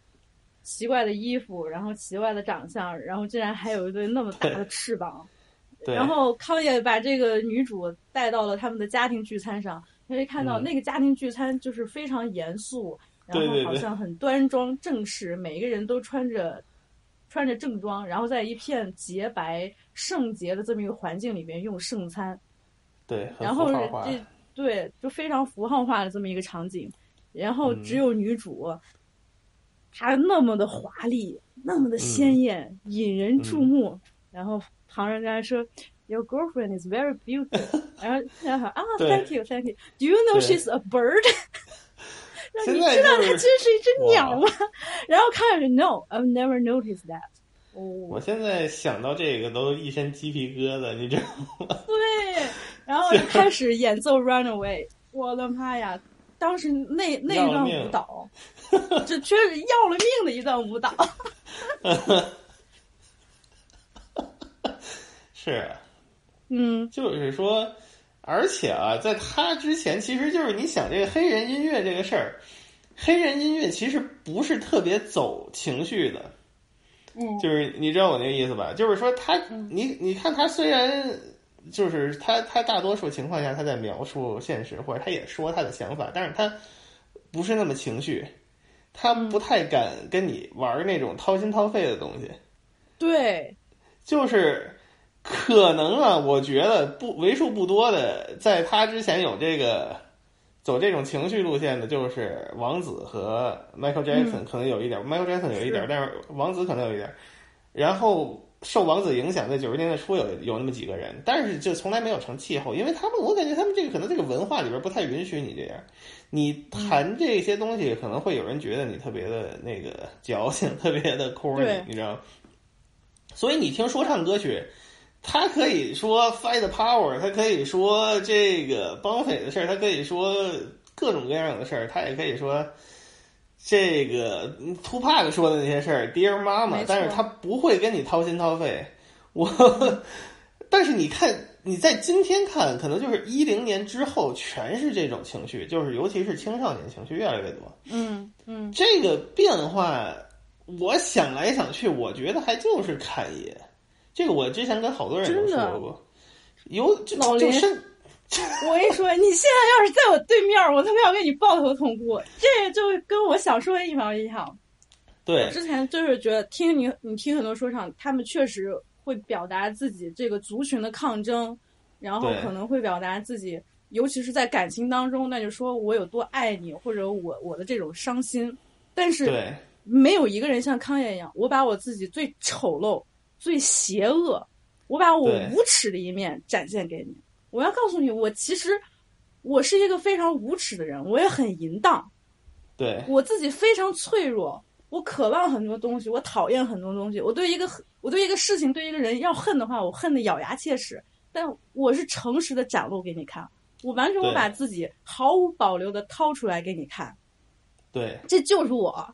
奇怪的衣服，然后奇怪的长相，然后竟然还有一对那么大的翅膀。然后康也把这个女主带到了他们的家庭聚餐上，可以看到那个家庭聚餐就是非常严肃，然后好像很端庄正式，每一个人都穿着穿着正装，然后在一片洁白圣洁的这么一个环境里边用圣餐。对，然后这对就非常符号化的这么一个场景，然后只有女主，她那么的华丽，那么的鲜艳，引人注目，然后。旁人家说，Your girlfriend is very beautiful。然后然后啊，Thank you, Thank you. Do you know she's a bird？让你知道她其实是一只鸟吗？然后看着 No, I've never noticed that。我现在想到这个都一身鸡皮疙瘩，你知道吗？对，然后就开始演奏 Runaway。我的妈呀！当时那那段舞蹈，这确实要了命的一段舞蹈。是，嗯，就是说，而且啊，在他之前，其实就是你想这个黑人音乐这个事儿，黑人音乐其实不是特别走情绪的，嗯，就是你知道我那个意思吧？就是说他，你你看他虽然就是他他大多数情况下他在描述现实，或者他也说他的想法，但是他不是那么情绪，他不太敢跟你玩那种掏心掏肺的东西，对，就是。可能啊，我觉得不为数不多的，在他之前有这个走这种情绪路线的，就是王子和 Michael Jackson，可能有一点，Michael Jackson 有一点，但是王子可能有一点。然后受王子影响，在九十年代初有有那么几个人，但是就从来没有成气候，因为他们，我感觉他们这个可能这个文化里边不太允许你这样。你谈这些东西，可能会有人觉得你特别的那个矫情，特别的 corny，你知道？所以你听说唱歌曲。他可以说 fight power，他可以说这个绑匪的事儿，他可以说各种各样的事儿，他也可以说这个 Two Pac 说的那些事儿，Dear Mama，但是他不会跟你掏心掏肺。我，但是你看你在今天看，可能就是一零年之后全是这种情绪，就是尤其是青少年情绪越来越多。嗯嗯，这个变化，我想来想去，我觉得还就是侃爷。这个我之前跟好多人都说过，有老林，我跟你说，你现在要是在我对面，我他妈要跟你抱头痛哭。这就跟我想说的一毛一样。对，之前就是觉得听你，你听很多说唱，他们确实会表达自己这个族群的抗争，然后可能会表达自己，尤其是在感情当中，那就说我有多爱你，或者我我的这种伤心。但是没有一个人像康爷一样，我把我自己最丑陋。最邪恶，我把我无耻的一面展现给你。我要告诉你，我其实我是一个非常无耻的人，我也很淫荡。对我自己非常脆弱，我渴望很多东西，我讨厌很多东西。我对一个我对一个事情，对一个人要恨的话，我恨得咬牙切齿。但我是诚实的展露给你看，我完全我把自己毫无保留的掏出来给你看。对，这就是我。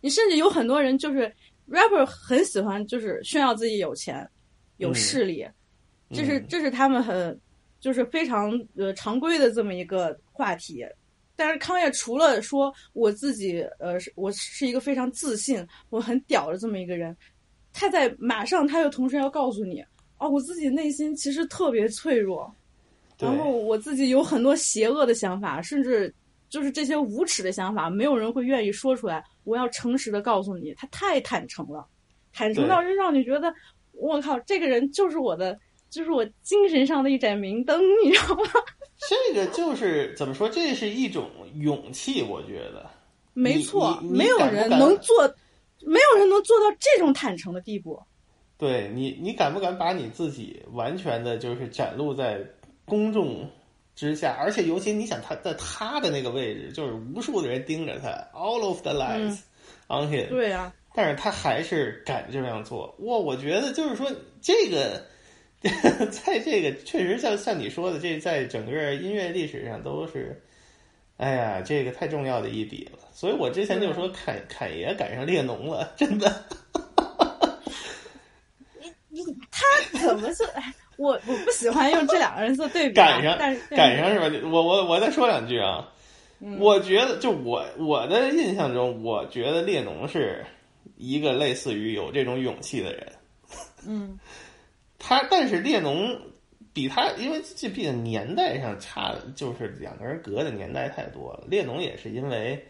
你甚至有很多人就是。Rapper 很喜欢就是炫耀自己有钱、有势力，这是这是他们很就是非常呃常规的这么一个话题。但是康业除了说我自己呃我是一个非常自信、我很屌的这么一个人，他在马上他又同时要告诉你哦，我自己内心其实特别脆弱，然后我自己有很多邪恶的想法，甚至。就是这些无耻的想法，没有人会愿意说出来。我要诚实的告诉你，他太坦诚了，坦诚到就让你觉得，我靠，这个人就是我的，就是我精神上的一盏明灯，你知道吗？这个就是怎么说？这是一种勇气，我觉得。没错，没有人能做，没有人能做到这种坦诚的地步。对你，你敢不敢把你自己完全的，就是展露在公众？之下，而且尤其你想他在他的那个位置，就是无数的人盯着他，all of the lights on him。对呀，但是他还是敢这样做。哇，我觉得就是说，这个 在这个确实像像你说的，这在整个音乐历史上都是哎呀，这个太重要的一笔了，所以我之前就说侃侃爷赶上列侬了，真的。你你他怎么是？哎，我我不喜欢用这两个人做对比。赶上，但是赶上是吧？我我我再说两句啊。我觉得，就我我的印象中，我觉得列侬是一个类似于有这种勇气的人。嗯。他，但是列侬。比他，因为这毕竟年代上差，就是两个人隔的年代太多了。列侬也是因为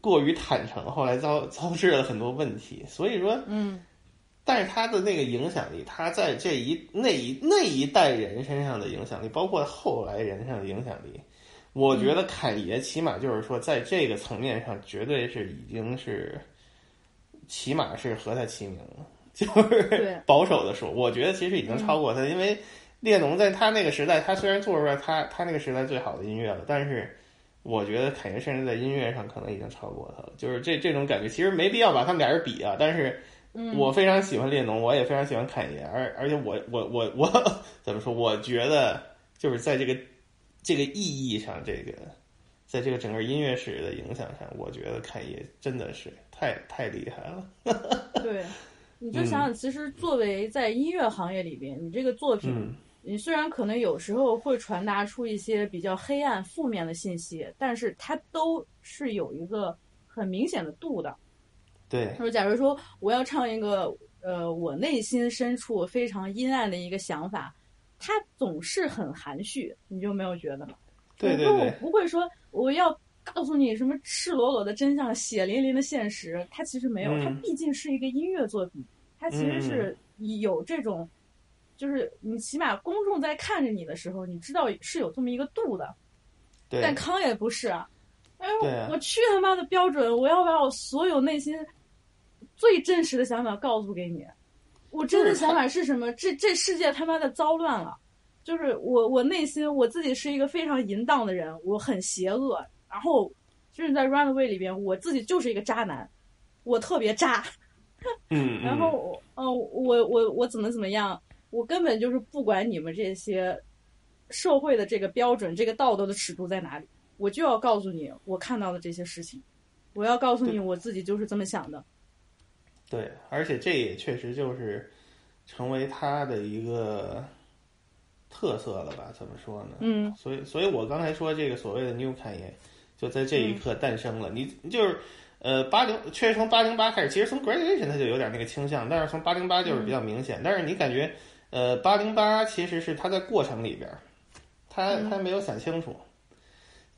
过于坦诚，后来遭遭致了很多问题。所以说，嗯，但是他的那个影响力，他在这一那一那一代人身上的影响力，包括后来人上的影响力，我觉得侃爷起码就是说，在这个层面上，绝对是已经是起码是和他齐名了。就是保守的说，我觉得其实已经超过他，因为。列侬在他那个时代，他虽然做出来他他那个时代最好的音乐了，但是我觉得凯爷甚至在音乐上可能已经超过他了。就是这这种感觉，其实没必要把他们俩人比啊。但是我非常喜欢列侬，我也非常喜欢侃爷，而而且我我我我怎么说？我觉得就是在这个这个意义上，这个在这个整个音乐史的影响上，我觉得侃爷真的是太太厉害了。对，你就想想，其实作为在音乐行业里边，你这个作品。你虽然可能有时候会传达出一些比较黑暗、负面的信息，但是它都是有一个很明显的度的。对。他说，假如说我要唱一个呃，我内心深处非常阴暗的一个想法，他总是很含蓄，你就没有觉得吗？对对对。我不会说我要告诉你什么赤裸裸的真相、血淋淋的现实，它其实没有。它毕竟是一个音乐作品，它其实是有这种。就是你起码公众在看着你的时候，你知道是有这么一个度的，但康也不是啊。哎，我去他妈的标准！我要把我所有内心最真实的想法告诉给你。我真的想法是什么？这这世界他妈的糟乱了。就是我我内心我自己是一个非常淫荡的人，我很邪恶。然后就是在 Runaway 里边，我自己就是一个渣男，我特别渣。嗯。然后，嗯，我我我怎么怎么样？我根本就是不管你们这些社会的这个标准、这个道德的尺度在哪里，我就要告诉你我看到的这些事情，我要告诉你我自己就是这么想的。对，而且这也确实就是成为他的一个特色了吧？怎么说呢？嗯。所以，所以我刚才说这个所谓的 New Kanye，，就在这一刻诞生了。你就是。呃，八零确实从八零八开始，其实从 graduation 它就有点那个倾向，但是从八零八就是比较明显。但是你感觉，呃，八零八其实是他在过程里边，他他没有想清楚。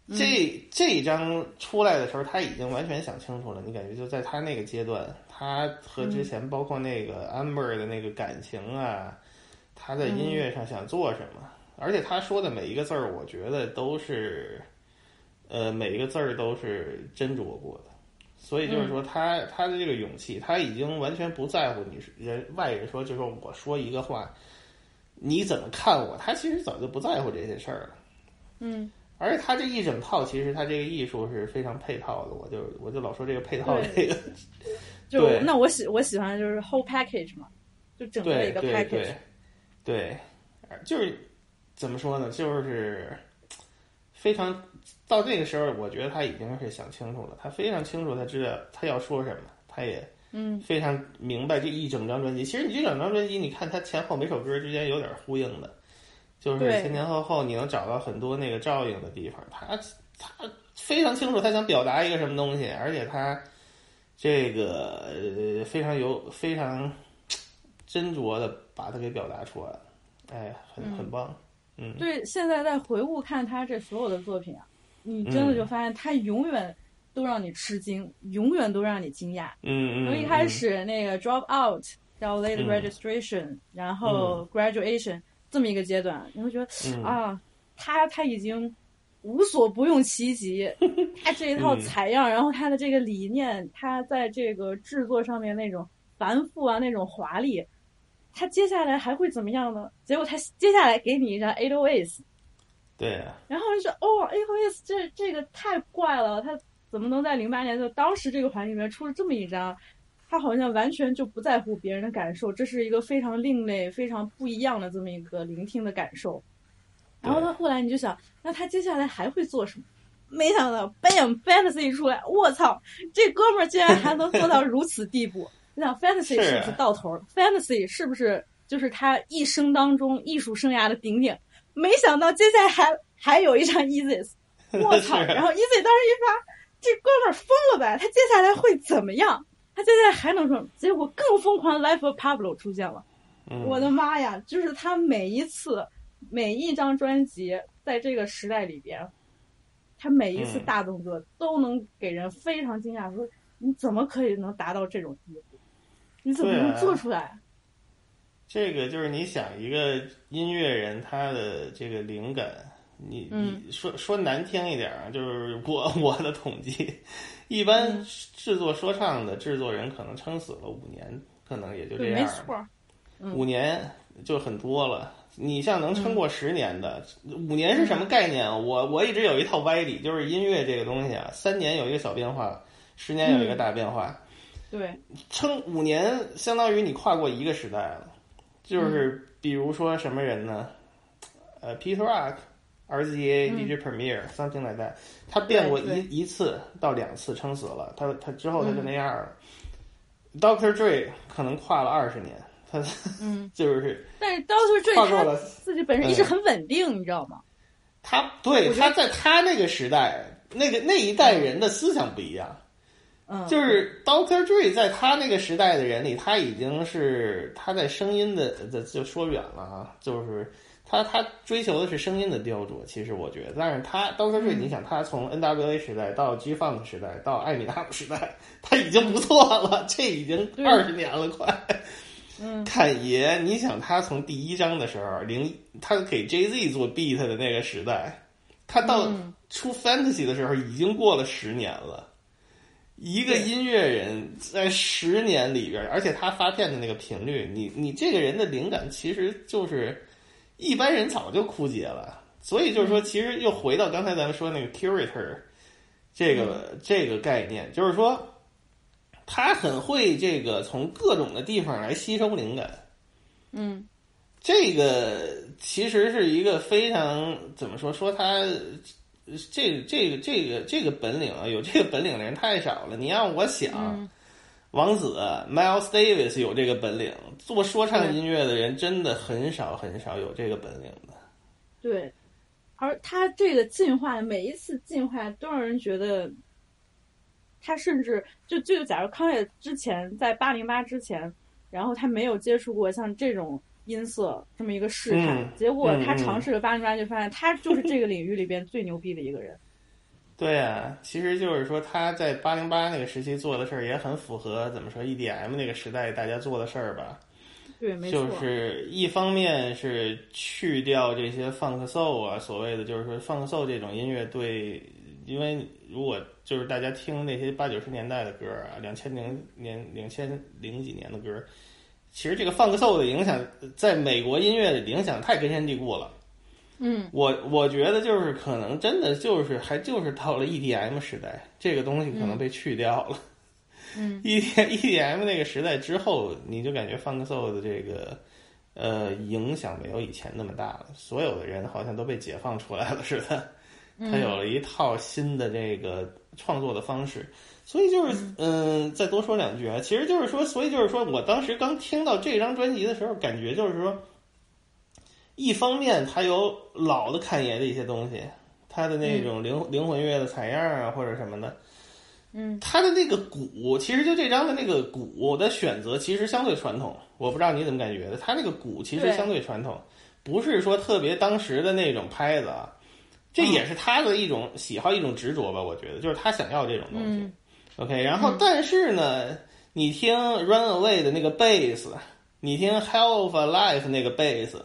这这一张出来的时候，他已经完全想清楚了。你感觉就在他那个阶段，他和之前包括那个 Amber 的那个感情啊，他在音乐上想做什么，而且他说的每一个字儿，我觉得都是，呃，每一个字儿都是斟酌过的。所以就是说，他他的这个勇气，他已经完全不在乎你人外人说，就说我说一个话，你怎么看我？他其实早就不在乎这些事儿了。嗯，而且他这一整套，其实他这个艺术是非常配套的。我就我就老说这个配套这个，就那我喜我喜欢就是 whole package 嘛，就整个一个 package。对，就是怎么说呢？就是非常。到这个时候，我觉得他已经是想清楚了，他非常清楚，他知道他要说什么，他也嗯非常明白这一整张专辑。其实你这整张专辑，你看他前后每首歌之间有点呼应的，就是前前后后你能找到很多那个照应的地方。他他非常清楚他想表达一个什么东西，而且他这个非常有非常斟酌的把它给表达出来了，哎，很很棒。嗯，对，现在在回顾看他这所有的作品啊。你真的就发现他永远都让你吃惊，永远都让你惊讶。嗯嗯。从一开始那个 drop out 叫 late registration，然后 graduation 这么一个阶段，你会觉得啊，他他已经无所不用其极，他这一套采样，然后他的这个理念，他在这个制作上面那种繁复啊，那种华丽，他接下来还会怎么样呢？结果他接下来给你一张 eight o s 对，然后就说哦，A O S 这这个太怪了，他怎么能在零八年就当时这个环境里面出了这么一张？他好像完全就不在乎别人的感受，这是一个非常另类、非常不一样的这么一个聆听的感受。然后他后来你就想，那他接下来还会做什么？没想到，bam fantasy 出来，我操，这哥们儿竟然还能做到如此地步！你想 fantasy 是不是到头？fantasy 是不是就是他一生当中艺术生涯的顶点？没想到接下来还还有一场 easy，我 操！然后 easy 当时一发，这哥们儿疯了呗？他接下来会怎么样？他现在还能说？结果更疯狂的 life of Pablo 出现了，我的妈呀！就是他每一次每一张专辑在这个时代里边，他每一次大动作都能给人非常惊讶，说你怎么可以能达到这种地步？你怎么能做出来？这个就是你想一个音乐人他的这个灵感，你你说说难听一点啊，就是我我的统计，一般制作说唱的制作人可能撑死了五年，可能也就这样。没错，五年就很多了。你像能撑过十年的，五年是什么概念啊？我我一直有一套歪理，就是音乐这个东西啊，三年有一个小变化，十年有一个大变化。对，撑五年相当于你跨过一个时代了，就是比如说什么人呢？呃，Peter Rock、RZA、DJ Premier、something like that，他变过一一次到两次，撑死了。他他之后他就那样了。Doctor Dre 可能跨了二十年，他嗯，就是，但是 Doctor Dre 他自己本身一直很稳定，你知道吗？他对他在他那个时代，那个那一代人的思想不一样。嗯就是 Doctor Dre 在他那个时代的人里，他已经是他在声音的，就说远了啊，就是他他追求的是声音的雕琢。其实我觉得，但是他 Doctor Dre，你想他从 NWA 时代到 G Funk 时代到艾米纳姆时代，他已经不错了，这已经二十年了，快。嗯，侃爷，你想他从第一章的时候，零他给 Jay Z 做 beat 的那个时代，他到出 Fantasy 的时候，已经过了十年了。一个音乐人在十年里边，而且他发片的那个频率，你你这个人的灵感其实就是一般人早就枯竭了。所以就是说，其实又回到刚才咱们说那个 curator 这个这个概念，就是说他很会这个从各种的地方来吸收灵感。嗯，这个其实是一个非常怎么说说他。这个这个这个这个本领啊，有这个本领的人太少了。你让我想，王子 Miles Davis 有这个本领，做说唱音乐的人真的很少很少有这个本领的。对，而他这个进化，每一次进化都让人觉得，他甚至就就假如康也之前在八零八之前，然后他没有接触过像这种。音色这么一个试探，结果他尝试了八零八，就发现他就是这个领域里边最牛逼的一个人。对啊，其实就是说他在八零八那个时期做的事儿也很符合怎么说 EDM 那个时代大家做的事儿吧？对，没错。就是一方面是去掉这些 funk soul 啊，所谓的就是说 funk soul 这种音乐对，因为如果就是大家听那些八九十年代的歌啊，两千零年两千零几年的歌。其实这个 funk soul 的影响，在美国音乐的影响太根深蒂固了。嗯，我我觉得就是可能真的就是还就是到了 EDM 时代，这个东西可能被去掉了。嗯，E EDM 那个时代之后，你就感觉 funk soul 的这个呃影响没有以前那么大了。所有的人好像都被解放出来了似的，他有了一套新的这个创作的方式。所以就是，嗯，再多说两句啊，其实就是说，所以就是说我当时刚听到这张专辑的时候，感觉就是说，一方面它有老的侃爷的一些东西，他的那种灵灵魂乐的采样啊，或者什么的，嗯，他的那个鼓，其实就这张的那个鼓的选择，其实相对传统。我不知道你怎么感觉的，他那个鼓其实相对传统，不是说特别当时的那种拍子啊，这也是他的一种喜好，一种执着吧。我觉得，就是他想要这种东西。OK，然后但是呢，你听 Runaway 的那个贝斯，你听 Hell of a Life 那个贝斯，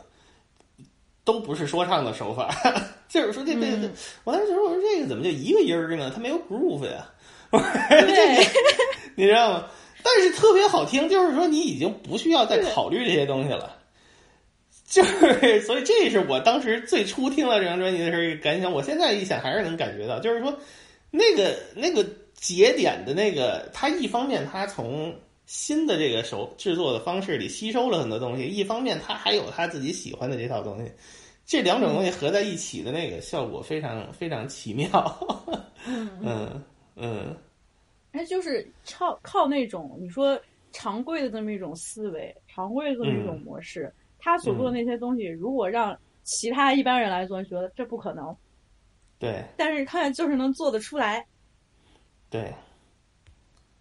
都不是说唱的手法。就是说这这这，我当时说我说这个怎么就一个音儿呢？它没有 groove 呀？对，你知道吗？但是特别好听，就是说你已经不需要再考虑这些东西了。就是所以这是我当时最初听到这张专辑的时候一个感想。我现在一想还是能感觉到，就是说那个那个。节点的那个，他一方面他从新的这个手制作的方式里吸收了很多东西，一方面他还有他自己喜欢的这套东西。这两种东西合在一起的那个效果非常非常奇妙。嗯 嗯，哎，就是靠靠那种你说常规的这么一种思维，常规的这么一种模式，他所做的那些东西，如果让其他一般人来做，觉得这不可能。对。但是他就是能做得出来。对。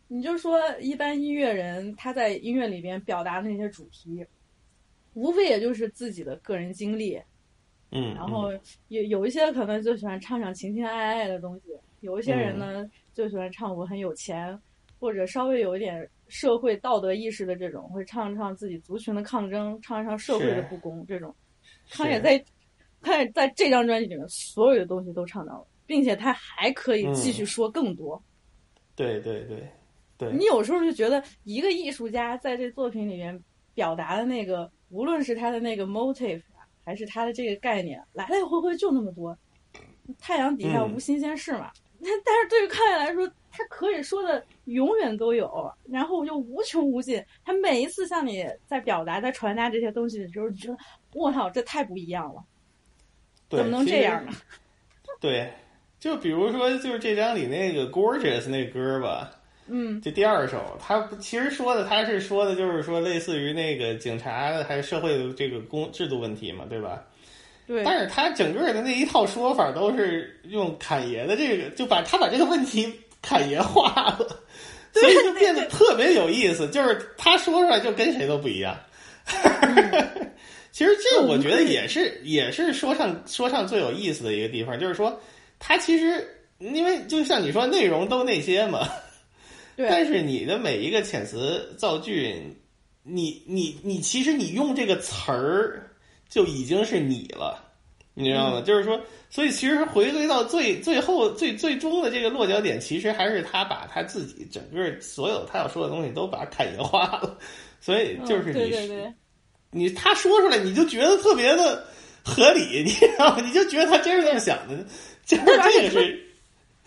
你就说一般音乐人他在音乐里边表达的那些主题，无非也就是自己的个人经历。嗯。然后有有一些可能就喜欢唱唱情情爱爱的东西。有一些人呢，就喜欢唱我很有钱，或者稍微有一点社会道德意识的这种，会唱唱自己族群的抗争，唱一唱社会的不公这种。他也在，他也在这张专辑里面所有的东西都唱到了，并且他还可以继续说更多。对对对对。你有时候就觉得一个艺术家在这作品里面表达的那个，无论是他的那个 motive，还是他的这个概念，来来回回就那么多，太阳底下无新鲜事嘛。但但是对于康爷来说，他可以说的永远都有，然后就无穷无尽。他每一次向你在表达、在传达这些东西的时候，你觉得我操，这太不一样了，怎么能这样呢？对，就比如说，就是这张里那个《Gorgeous》那歌吧，嗯，就第二首，他其实说的，他是说的就是说，类似于那个警察还是社会的这个公制度问题嘛，对吧？对，但是他整个的那一套说法都是用侃爷的这个，就把他把这个问题侃爷化了，所以就变得特别有意思。就是他说出来就跟谁都不一样。其实这我觉得也是也是说唱说唱最有意思的一个地方，就是说他其实因为就像你说内容都那些嘛，但是你的每一个遣词造句，你你你其实你用这个词儿。就已经是你了，你知道吗？就是说，所以其实回归到最最后最最终的这个落脚点，其实还是他把他自己整个所有他要说的东西都把它凯爷化了。所以就是你，你他说出来，你就觉得特别的合理，你知道吗？你就觉得他真是这么想的，就是这个是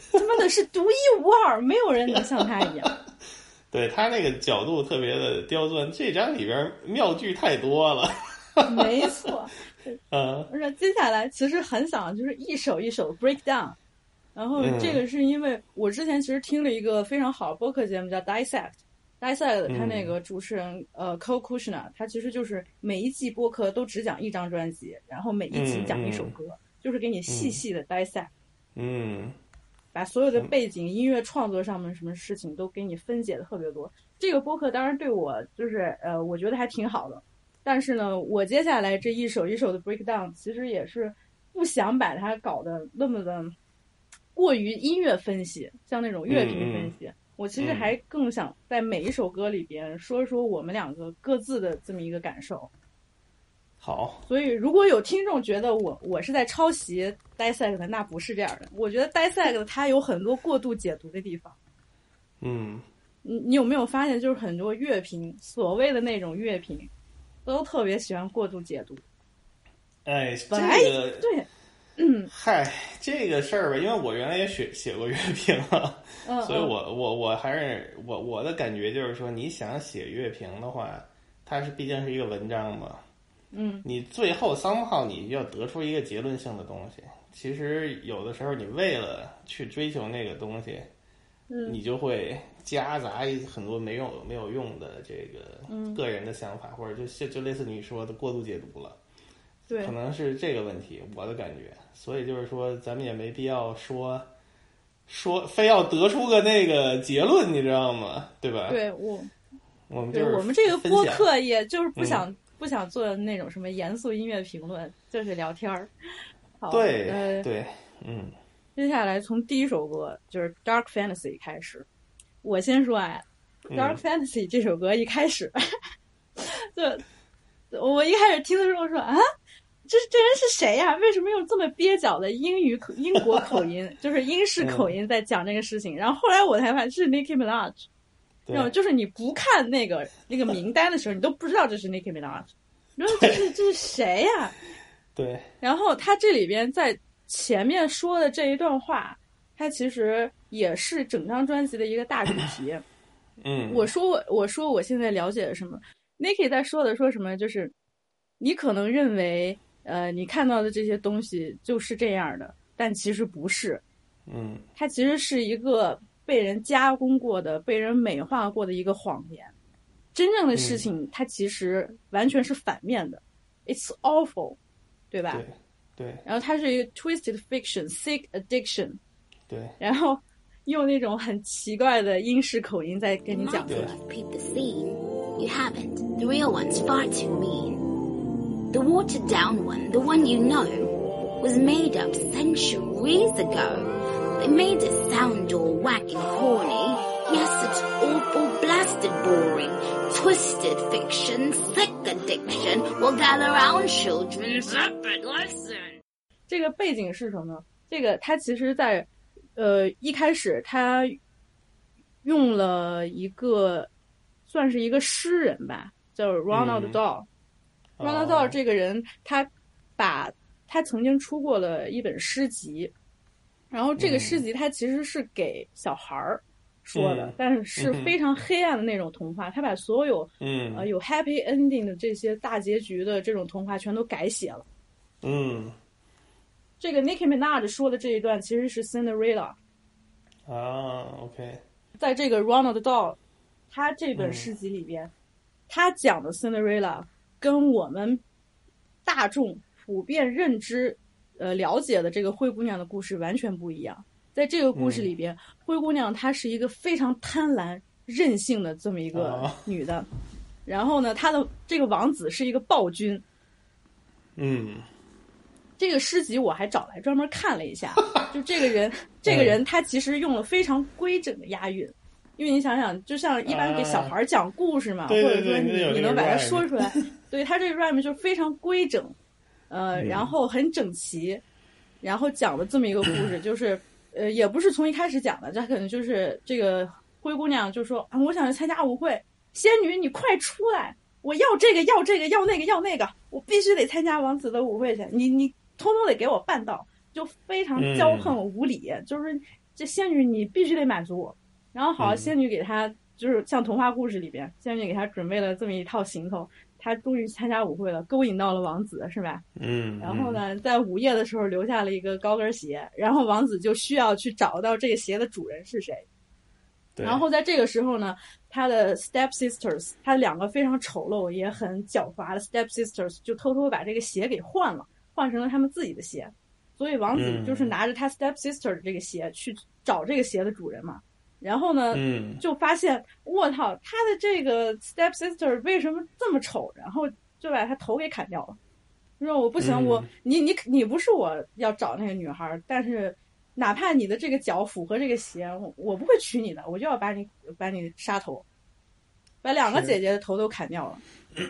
他妈的是独一无二，没有人能像他一样。对他那个角度特别的刁钻，这张里边妙句太多了。没错，嗯，而且接下来其实很想就是一首一首 break down，然后这个是因为我之前其实听了一个非常好的播客节目叫 Dissect，Dissect 他那个主持人呃 Cole Kushner，他其实就是每一季播客都只讲一张专辑，然后每一集讲一首歌，就是给你细细的 Dissect，嗯，把所有的背景音乐创作上面什么事情都给你分解的特别多。这个播客当然对我就是呃，我觉得还挺好的。但是呢，我接下来这一首一首的 breakdown，其实也是不想把它搞得那么的过于音乐分析，像那种乐评分析。我其实还更想在每一首歌里边说说我们两个各自的这么一个感受。好。所以如果有听众觉得我我是在抄袭 Dissect 的，那不是这样的。我觉得 Dissect 它有很多过度解读的地方。嗯。你你有没有发现，就是很多乐评，所谓的那种乐评。都特别喜欢过度解读，哎，这个对，嗯，嗨，这个事儿吧，因为我原来也写写过乐评啊，所以我我我还是我我的感觉就是说，你想写乐评的话，它是毕竟是一个文章嘛，嗯，你最后三号你要得出一个结论性的东西，其实有的时候你为了去追求那个东西，嗯，你就会。夹杂很多没有没有用的这个个人的想法，或者就就类似你说的过度解读了，对，可能是这个问题，我的感觉。所以就是说，咱们也没必要说说非要得出个那个结论，你知道吗？对吧？对我，我们就是我们这个播客，也就是不想不想做那种什么严肃音乐评论，就是聊天儿。对对，嗯。接下来从第一首歌就是《Dark Fantasy》开始。我先说啊，《Dark Fantasy》这首歌一开始，就我一开始听的时候说啊，这这人是谁呀？为什么用这么蹩脚的英语口英国口音，就是英式口音在讲这个事情？然后后来我才发现是 Nicki Minaj，知道吗？就是你不看那个那个名单的时候，你都不知道这是 Nicki Minaj，你说这是这是谁呀？对。然后他这里边在前面说的这一段话。他其实也是整张专辑的一个大主题。嗯，我说我我说我现在了解了什么？Niki 在说的说什么？就是你可能认为呃，你看到的这些东西就是这样的，但其实不是。嗯，它其实是一个被人加工过的、被人美化过的一个谎言。真正的事情，它其实完全是反面的。It's awful，对吧？对。对。然后它是一个 twisted fiction，sick addiction。对。然后用那种很奇怪的英式口音在跟你讲出来。Peep the scene. You haven't. The real one's far too mean. The watered down one, the one you know, was made up centuries ago. They made it sound all wacky corny. Yes, it's awful, blasted boring. Twisted fiction, sick addiction. Well, gather around, children, separate lesson. 这个背景是什么呢？这个他其实在，呃，一开始他用了一个算是一个诗人吧，叫 Ronald Dahl。Ronald Dahl 这个人，他把他曾经出过了一本诗集，然后这个诗集它其实是给小孩儿说的，但是是非常黑暗的那种童话。他把所有嗯呃有 happy ending 的这些大结局的这种童话全都改写了。嗯，这个 Nicki Minaj 说的这一段其实是 Cinderella。啊，OK，在这个 Ronald Dahl 他这本诗集里边，他讲的 Cinderella 跟我们大众普遍认知、呃了解的这个灰姑娘的故事完全不一样。在这个故事里边，灰姑娘她是一个非常贪婪、任性的这么一个女的，然后呢，她的这个王子是一个暴君。嗯，这个诗集我还找来专门看了一下，就这个人，这个人他其实用了非常规整的押韵。因为你想想，就像一般给小孩讲故事嘛，或者说你你能把它说出来，对他这个 rhyme 就非常规整，呃，然后很整齐，然后讲了这么一个故事，就是呃，也不是从一开始讲的，这可能就是这个灰姑娘就说啊，我想去参加舞会，仙女你快出来，我要这个要这个要那个要那个，我必须得参加王子的舞会去，你你通通得给我办到，就非常骄横无礼，就是这仙女你必须得满足我。然后好，仙女给她就是像童话故事里边，仙女给他准备了这么一套行头，他终于参加舞会了，勾引到了王子，是吧？嗯。然后呢，在午夜的时候留下了一个高跟鞋，然后王子就需要去找到这个鞋的主人是谁。然后在这个时候呢，他的 step sisters，他两个非常丑陋也很狡猾的 step sisters 就偷偷把这个鞋给换了，换成了他们自己的鞋。所以王子就是拿着他 step sister 的这个鞋去找这个鞋的主人嘛。然后呢，嗯，就发现我操，他的这个 step sister 为什么这么丑？然后就把他头给砍掉了。说我不行，我你你你不是我要找那个女孩，但是哪怕你的这个脚符合这个鞋，我我不会娶你的，我就要把你把你杀头，把两个姐姐的头都砍掉了。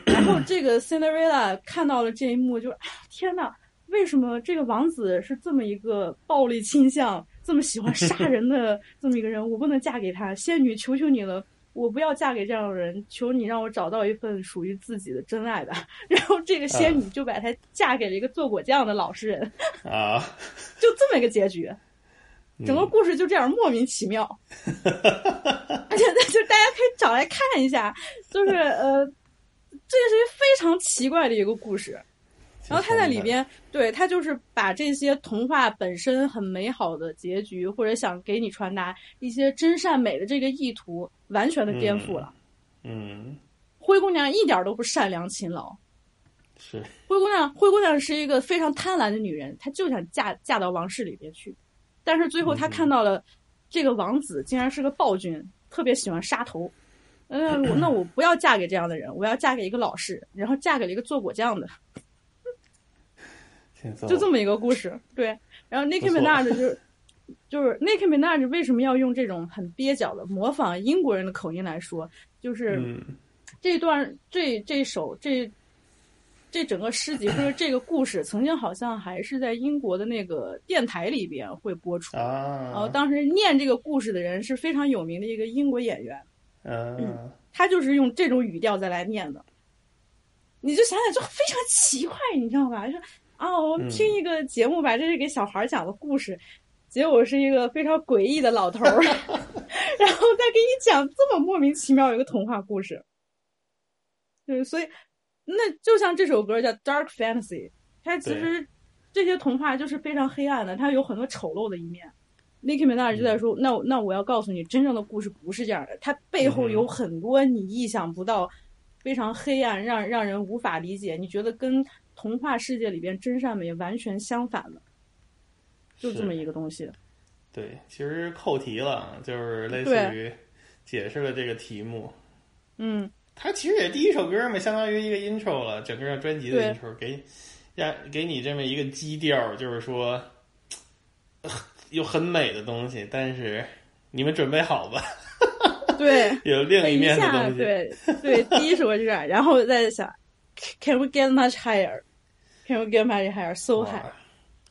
然后这个 Cinderella 看到了这一幕，就哎天呐，为什么这个王子是这么一个暴力倾向？这么喜欢 杀人的这么一个人，我不能嫁给他。仙女，求求你了，我不要嫁给这样的人，求你让我找到一份属于自己的真爱吧。然后这个仙女就把她嫁给了一个做果酱的老实人，啊，就这么一个结局。整个故事就这样莫名其妙，而且就大家可以找来看一下，就是呃，这是一个非常奇怪的一个故事。然后他在里边，对他就是把这些童话本身很美好的结局，或者想给你传达一些真善美的这个意图，完全的颠覆了。嗯，灰姑娘一点都不善良勤劳。是灰姑娘，灰姑娘是一个非常贪婪的女人，她就想嫁嫁到王室里边去，但是最后她看到了这个王子竟然是个暴君，特别喜欢杀头。嗯，那我不要嫁给这样的人，我要嫁给一个老实，然后嫁给了一个做果酱的。就这么一个故事，对。然后 Nicki Minaj 就是就是 Nicki Minaj 为什么要用这种很蹩脚的模仿英国人的口音来说？就是这段这这首这这整个诗集或者这个故事，曾经好像还是在英国的那个电台里边会播出。然后当时念这个故事的人是非常有名的一个英国演员。嗯，他就是用这种语调再来念的。你就想想，就非常奇怪，你知道吧？就。啊，我们听一个节目吧，这是给小孩讲的故事，结果是一个非常诡异的老头儿，然后再给你讲这么莫名其妙一个童话故事。对，所以那就像这首歌叫《Dark Fantasy》，它其实这些童话就是非常黑暗的，它有很多丑陋的一面。Nicki Minaj 就在说：“那那我要告诉你，真正的故事不是这样的，它背后有很多你意想不到、非常黑暗、让让人无法理解。你觉得跟童话世界里边真善美完全相反的，就这么一个东西。”对，其实扣题了，就是类似于解释了这个题目。嗯，它其实也第一首歌嘛，相当于一个 intro 了，整个专辑的 intro，给让给你这么一个基调，就是说。有很美的东西，但是你们准备好吧？对，有另一面的东西。对对，第一首歌就是，然后再想，Can we get much higher？Can we get much higher？So high？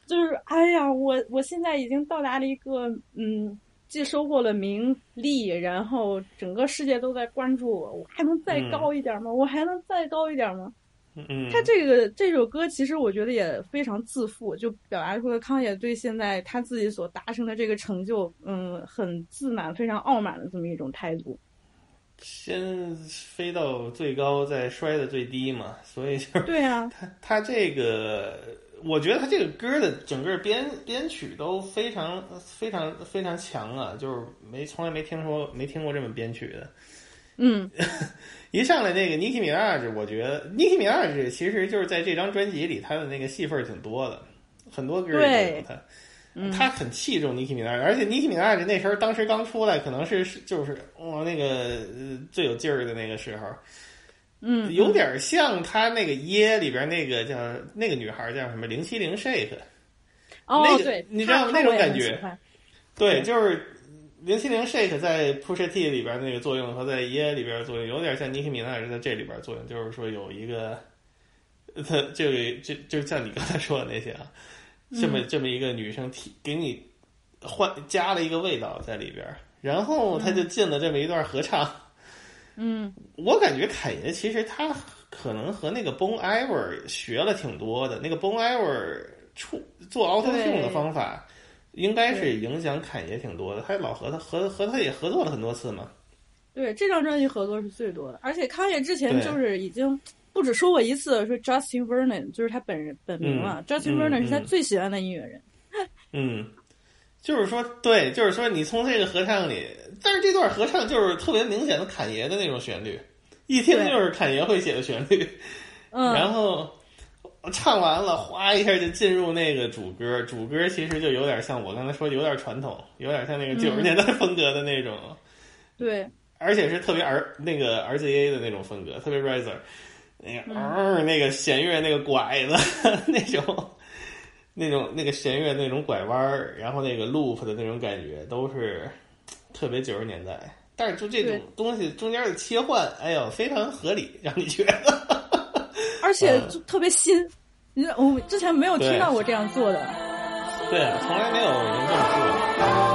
就是哎呀，我我现在已经到达了一个嗯，既收获了名利，然后整个世界都在关注我，我还能再高一点吗？我还能再高一点吗？嗯，他这个这首歌其实我觉得也非常自负，就表达出了康也对现在他自己所达成的这个成就，嗯，很自满、非常傲慢的这么一种态度。先飞到最高，再摔的最低嘛，所以就 是对啊，他他这个，我觉得他这个歌的整个编编曲都非常非常非常强啊，就是没从来没听说没听过这么编曲的。嗯，一上来那个 Nicki Minaj，我觉得 Nicki Minaj 其实就是在这张专辑里，他的那个戏份挺多的，很多歌里都有他，他很器重 Nicki Minaj，而且 Nicki Minaj 那时候当时刚出来，可能是就是哇那个最有劲儿的那个时候，嗯，有点像他那个耶里边那个叫那个女孩叫什么零七零 Shake，哦对，你知道那种感觉，对，就是。零七零 shake 在 Push T 里边那个作用和在 Yeah 里边作用有点像 Nicki Minaj 在这里边作用，就是说有一个，他这个就就像你刚才说的那些啊，这么这么一个女生提给你换加了一个味道在里边，然后他就进了这么一段合唱。嗯，我感觉凯爷其实他可能和那个 Bon Iver 学了挺多的，那个 Bon Iver 出做 Auto Tune 的方法。应该是影响侃爷挺多的，他老和他和和他也合作了很多次嘛。对，这张专辑合作是最多的，而且康也之前就是已经不止说过一次，说 Justin Vernon 就是他本人本名了，Justin Vernon 是他最喜欢的音乐人。嗯，就是说，对，就是说，你从这个合唱里，但是这段合唱就是特别明显的侃爷的那种旋律，一听就是侃爷会写的旋律。嗯，然后。唱完了，哗一下就进入那个主歌。主歌其实就有点像我刚才说，有点传统，有点像那个九十年代风格的那种。对，而且是特别 R 那个 RZA 的那种风格，特别 Riser，那个嗯，那个弦乐那个拐子 那种，那种那个弦乐那种拐弯儿，然后那个 loop 的那种感觉，都是特别九十年代。但是就这种东西中间的切换，哎呦，非常合理，让你觉得。而且就特别新，你我之前没有听到过这样做的。对啊，从来没有人这么做。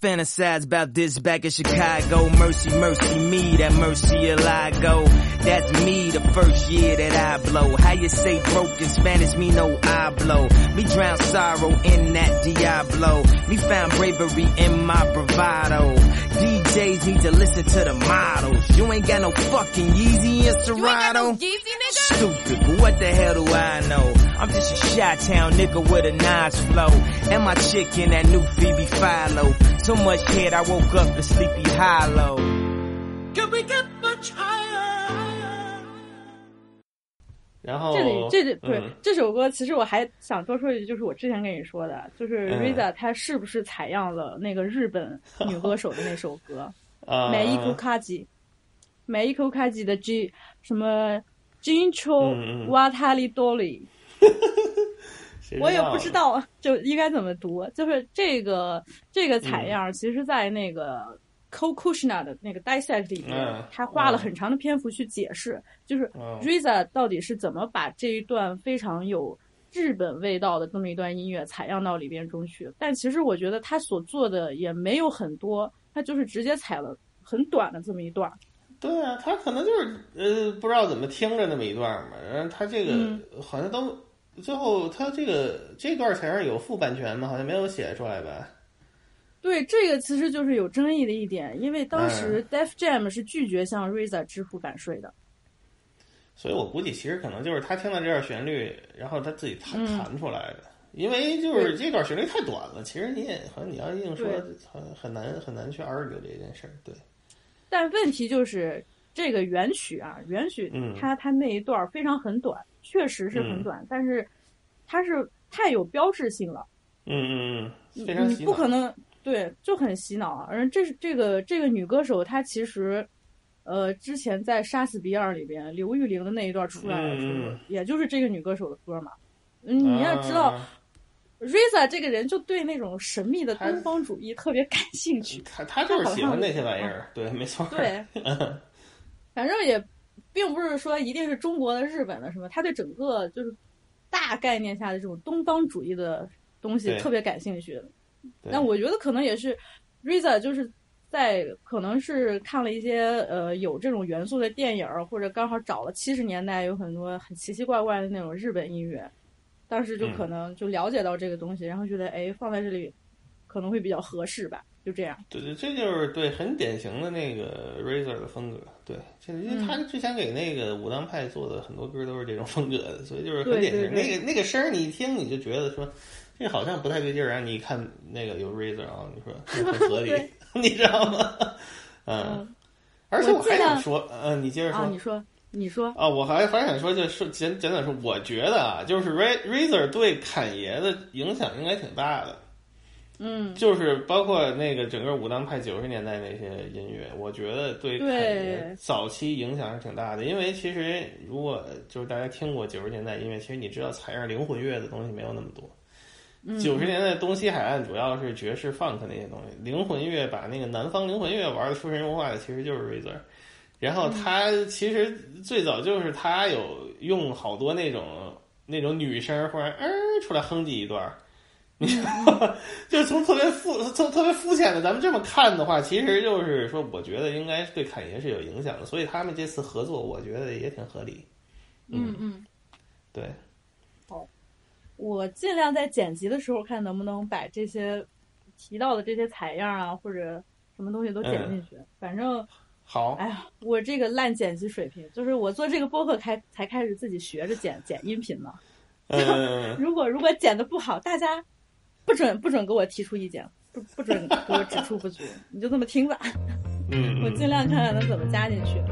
Fantasize about this back in Chicago. Mercy, mercy me, that mercy I go. That's me the first year that I blow. How you say broken Spanish, me no I blow. Me drown sorrow in that Diablo. Me found bravery in my bravado. DJs need to listen to the models. You ain't got no fucking Yeezy and Serato. Nigga? Stupid, but what the hell do I know? I'm just a shot town nigga with a nice flow. And my chick in that new Phoebe Philo. So much head I woke up in sleepy hollow. Can we get much higher? 然后这里这里对、这首歌，其实我还想多说一句，就是我之前跟你说的，就是 Riza 她是不是采样了那个日本女歌手的那首歌《每一口卡吉》，每一口卡吉的 G 什么 Jincho Watari Doli，我也不知道就应该怎么读，就是这个这个采样，其实，在那个。Co Kushna 的那个 dissect 里面，他花了很长的篇幅去解释，就是 Riza 到底是怎么把这一段非常有日本味道的这么一段音乐采样到里边中去。但其实我觉得他所做的也没有很多，他就是直接采了很短的这么一段，对啊，他可能就是呃不知道怎么听着那么一段嘛，然后他这个好像都最后他这个这段才是有副版权吗，好像没有写出来吧？对，这个其实就是有争议的一点，因为当时 Def Jam 是拒绝向 RZA 支付版税的。所以我估计其实可能就是他听到这段旋律，然后他自己弹弹出来的。因为就是这段旋律太短了，其实你也好像你要硬说很很难很难去 argue 这件事儿。对。但问题就是这个原曲啊，原曲它它那一段非常很短，确实是很短，但是它是太有标志性了。嗯嗯嗯，非常你不可能对，就很洗脑啊。而这是这个这个女歌手，她其实呃之前在《杀死比尔》里边，刘玉玲的那一段出来的时候，也就是这个女歌手的歌嘛。你要知道。Risa 这个人就对那种神秘的东方主义特别感兴趣，他他就是喜欢那些玩意儿，对，没错。对，反正也并不是说一定是中国的、日本的什么，他对整个就是大概念下的这种东方主义的东西特别感兴趣。那我觉得可能也是 Risa 就是在可能是看了一些呃有这种元素的电影，或者刚好找了七十年代有很多很奇奇怪怪的那种日本音乐。当时就可能就了解到这个东西，然后觉得哎放在这里可能会比较合适吧，就这样。对对，这就是对很典型的那个 Razor 的风格。对，因为他之前给那个武当派做的很多歌都是这种风格的，所以就是很典型。那个那个声儿你一听你就觉得说这好像不太对劲儿，然后你一看那个有 Razor 啊，你说很合理，你知道吗？嗯，而且我还想说，嗯，你接着说，你说。你说啊，我还还想说，就是简简短说，我觉得啊，就是 Razor 对侃爷的影响应该挺大的，嗯，就是包括那个整个武当派九十年代那些音乐，我觉得对对早期影响是挺大的。因为其实如果就是大家听过九十年代音乐，其实你知道采样灵魂乐的东西没有那么多。九十年代东西海岸主要是爵士、funk 那些东西，灵魂乐把那个南方灵魂乐玩的出神入化的，其实就是 Razor。然后他其实最早就是他有用好多那种那种女声忽然嗯出来哼唧一段，你？就从特别肤从特别肤浅的咱们这么看的话，其实就是说，我觉得应该对侃爷是有影响的，所以他们这次合作，我觉得也挺合理。嗯嗯，对。好，我尽量在剪辑的时候看能不能把这些提到的这些采样啊或者什么东西都剪进去，反正。好，哎呀，我这个烂剪辑水平，就是我做这个播客开才开始自己学着剪剪音频呢。如果如果剪的不好，大家不准不准给我提出意见，不不准给我指出不足，你就这么听吧。嗯，我尽量看看能怎么加进去。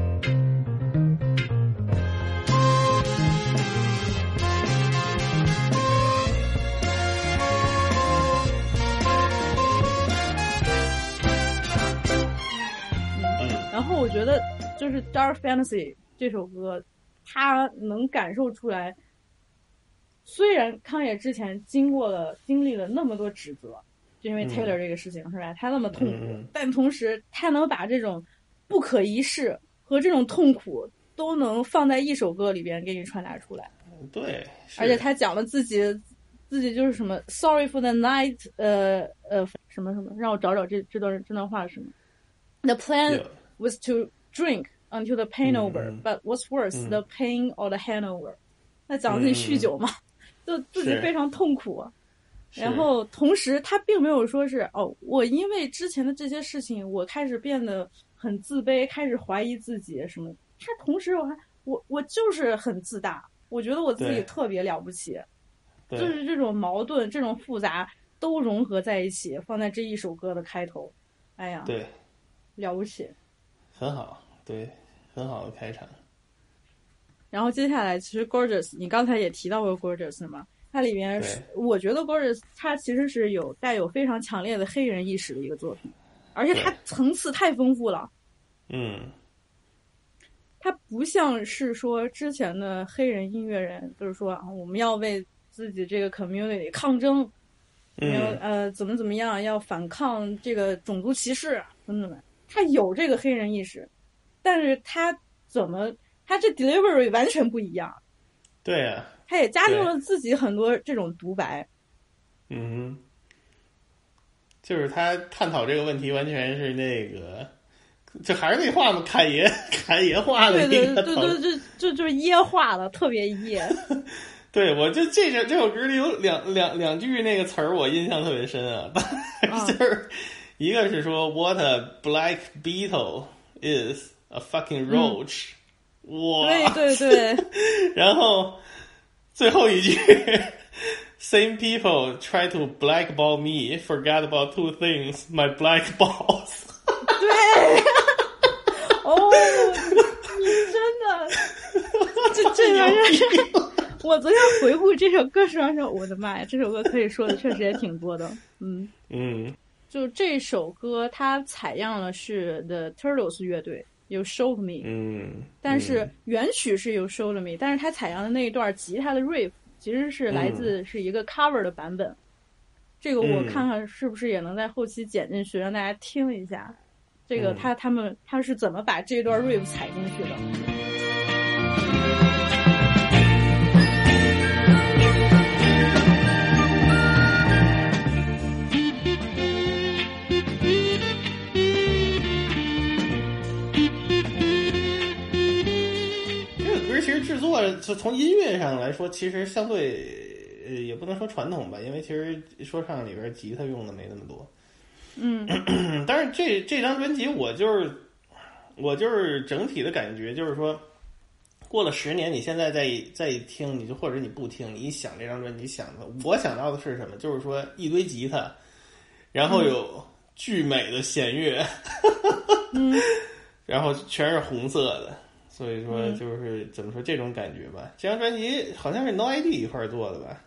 然后我觉得，就是《Dark Fantasy》这首歌，它能感受出来。虽然康也之前经过了、经历了那么多指责，就因为 Taylor 这个事情，是吧？他那么痛苦，但同时他能把这种不可一世和这种痛苦都能放在一首歌里边给你传达出来。对，而且他讲了自己，自己就是什么 “Sorry for the night”，呃呃，什么什么，让我找找这这段这段话是什么？The plan。was to drink until the pain over, but what's worse, the pain or the hangover？那讲自己酗酒嘛，就自己非常痛苦。然后同时，他并没有说是哦，我因为之前的这些事情，我开始变得很自卑，开始怀疑自己什么。他同时，我还我我就是很自大，我觉得我自己特别了不起，就是这种矛盾、这种复杂都融合在一起，放在这一首歌的开头。哎呀，对，了不起。很好，对，很好的开场。然后接下来，其实 Gorgeous，你刚才也提到过 Gorgeous 嘛？它里面是，我觉得 Gorgeous 它其实是有带有非常强烈的黑人意识的一个作品，而且它层次太丰富了。嗯，它不像是说之前的黑人音乐人，就是说啊，我们要为自己这个 community 抗争，要呃怎么怎么样，要反抗这个种族歧视怎么怎么。他有这个黑人意识，但是他怎么他这 delivery 完全不一样。对呀，他也加入了自己很多这种独白。嗯，就是他探讨这个问题完全是那个这还是那话嘛？侃爷，侃爷话的对对对对，就就就是噎化了，特别噎。对，我就这首这首歌里有两两两句那个词儿，我印象特别深啊，就是一个是说 "What a black beetle is a fucking roach"，哇，对对对，然后最后一句 "Same people try to blackball me, forget about two things: my black balls"，对，哦，你真的，这这个人。我昨天回顾这首歌时候说：“我的妈呀，这首歌可以说的确实也挺多的。”嗯嗯，就这首歌，它采样了是 The Turtles 乐队，有 Show Me。嗯，但是原曲是有 Show Me，但是他采样的那一段吉他的 riff 其实是来自是一个 cover 的版本。这个我看看是不是也能在后期剪进去，让大家听一下。这个他他们他是怎么把这段 riff 采进去的？制作就从音乐上来说，其实相对呃也不能说传统吧，因为其实说唱里边吉他用的没那么多。嗯，但是这这张专辑我就是我就是整体的感觉就是说，过了十年，你现在再再一听，你就或者你不听，你一想这张专辑想的，我想到的是什么？就是说一堆吉他，然后有巨美的弦乐，然后全是红色的。所以说，就是怎么说这种感觉吧。这张专辑好像是 No ID 一块做的吧，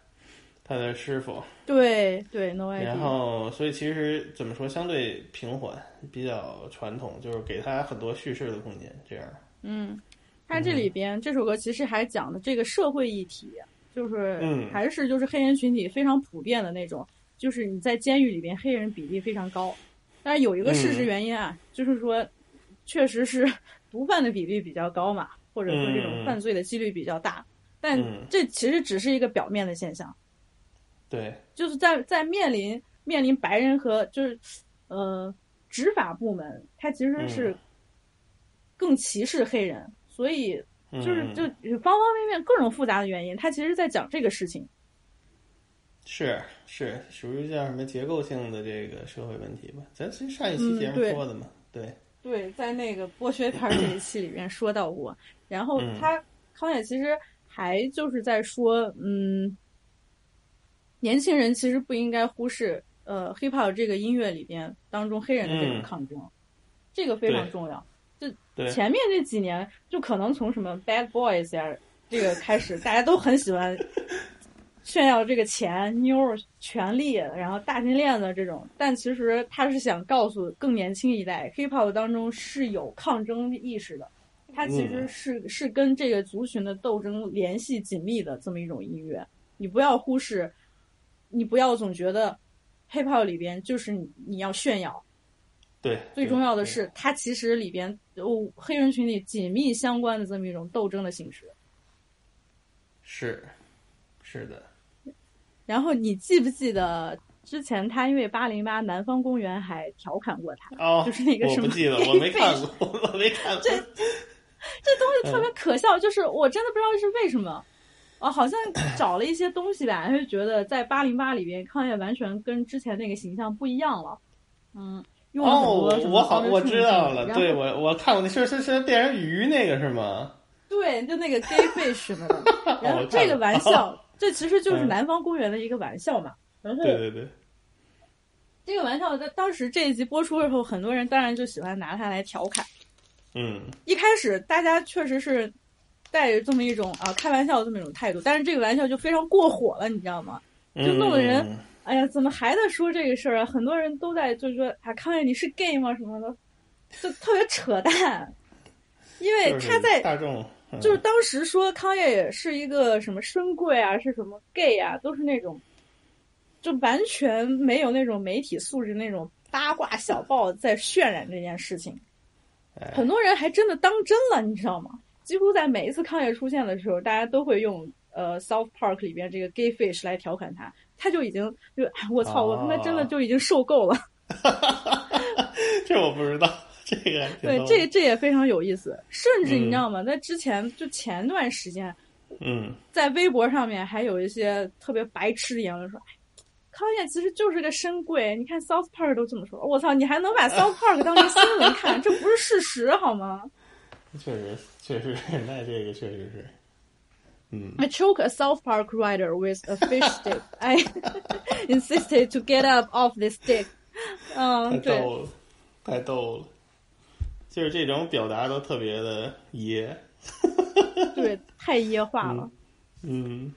他的师傅。对对，No ID。然后，所以其实怎么说，相对平缓，比较传统，就是给他很多叙事的空间。这样。嗯，他这里边这首歌其实还讲的这个社会议题，就是还是就是黑人群体非常普遍的那种，就是你在监狱里边黑人比例非常高。但是有一个事实原因啊，就是说，确实是。毒贩的比例比较高嘛，或者说这种犯罪的几率比较大，但这其实只是一个表面的现象。对，就是在在面临面临白人和就是呃执法部门，他其实是更歧视黑人，所以就是就方方面面各种复杂的原因，他其实在讲这个事情。是是属于叫什么结构性的这个社会问题吧？咱其实上一期节目说的嘛，对。对，在那个剥削片这一期里面说到过，然后他康也其实还就是在说，嗯，年轻人其实不应该忽视呃 hip hop 这个音乐里边当中黑人的这种抗争，这个非常重要。就前面这几年，就可能从什么 Bad Boys 呀这个开始，大家都很喜欢。炫耀这个钱、妞、权力，然后大金链子这种，但其实他是想告诉更年轻一代，hiphop 当中是有抗争意识的，它其实是是跟这个族群的斗争联系紧密的这么一种音乐。你不要忽视，你不要总觉得 hiphop 里边就是你你要炫耀，对，最重要的是它其实里边有黑人群体紧密相关的这么一种斗争的形式。是，是的。然后你记不记得之前他因为八零八南方公园还调侃过他，哦，就是那个什么？我不记得，我没看 过，我没看过。这这东西特别可笑，就是我真的不知道是为什么，啊，好像找了一些东西吧，就觉得在八零八里边康业完全跟之前那个形象不一样了。嗯，用了很多什么我好，我知道了，对我我看过那是是是变成鱼那个是吗？对，就那个 gay fish 什么的。然后这个玩笑。这其实就是南方公园的一个玩笑嘛，然后对对对，这个玩笑在当时这一集播出的时候，很多人当然就喜欢拿它来调侃。嗯，一开始大家确实是带着这么一种啊开玩笑的这么一种态度，但是这个玩笑就非常过火了，你知道吗？就弄得人哎呀，怎么还在说这个事儿啊？很多人都在就是说啊，康爷你是 gay 吗？什么的，就特别扯淡，因为他在大众。就是当时说康业也是一个什么深贵啊，是什么 gay 啊，都是那种，就完全没有那种媒体素质那种八卦小报在渲染这件事情，很多人还真的当真了，你知道吗？几乎在每一次康业出现的时候，大家都会用呃 South Park 里边这个 gay fish 来调侃他，他就已经就我操，我他妈真的就已经受够了。这我不知道。这个对，这这也非常有意思。甚至你知道吗？在之前就前段时间，嗯，在微博上面还有一些特别白痴的言论说：“哎，康健其实就是个深贵。你看 South Park 都这么说，我操，你还能把 South Park 当成新闻看？这不是事实好吗？”确实，确实，那这个确实是。嗯。I choke a South Park writer with a fish stick. I insisted to get up off this stick. 嗯，对。太逗了，太逗了。就是这种表达都特别的野。对，太耶化了。嗯。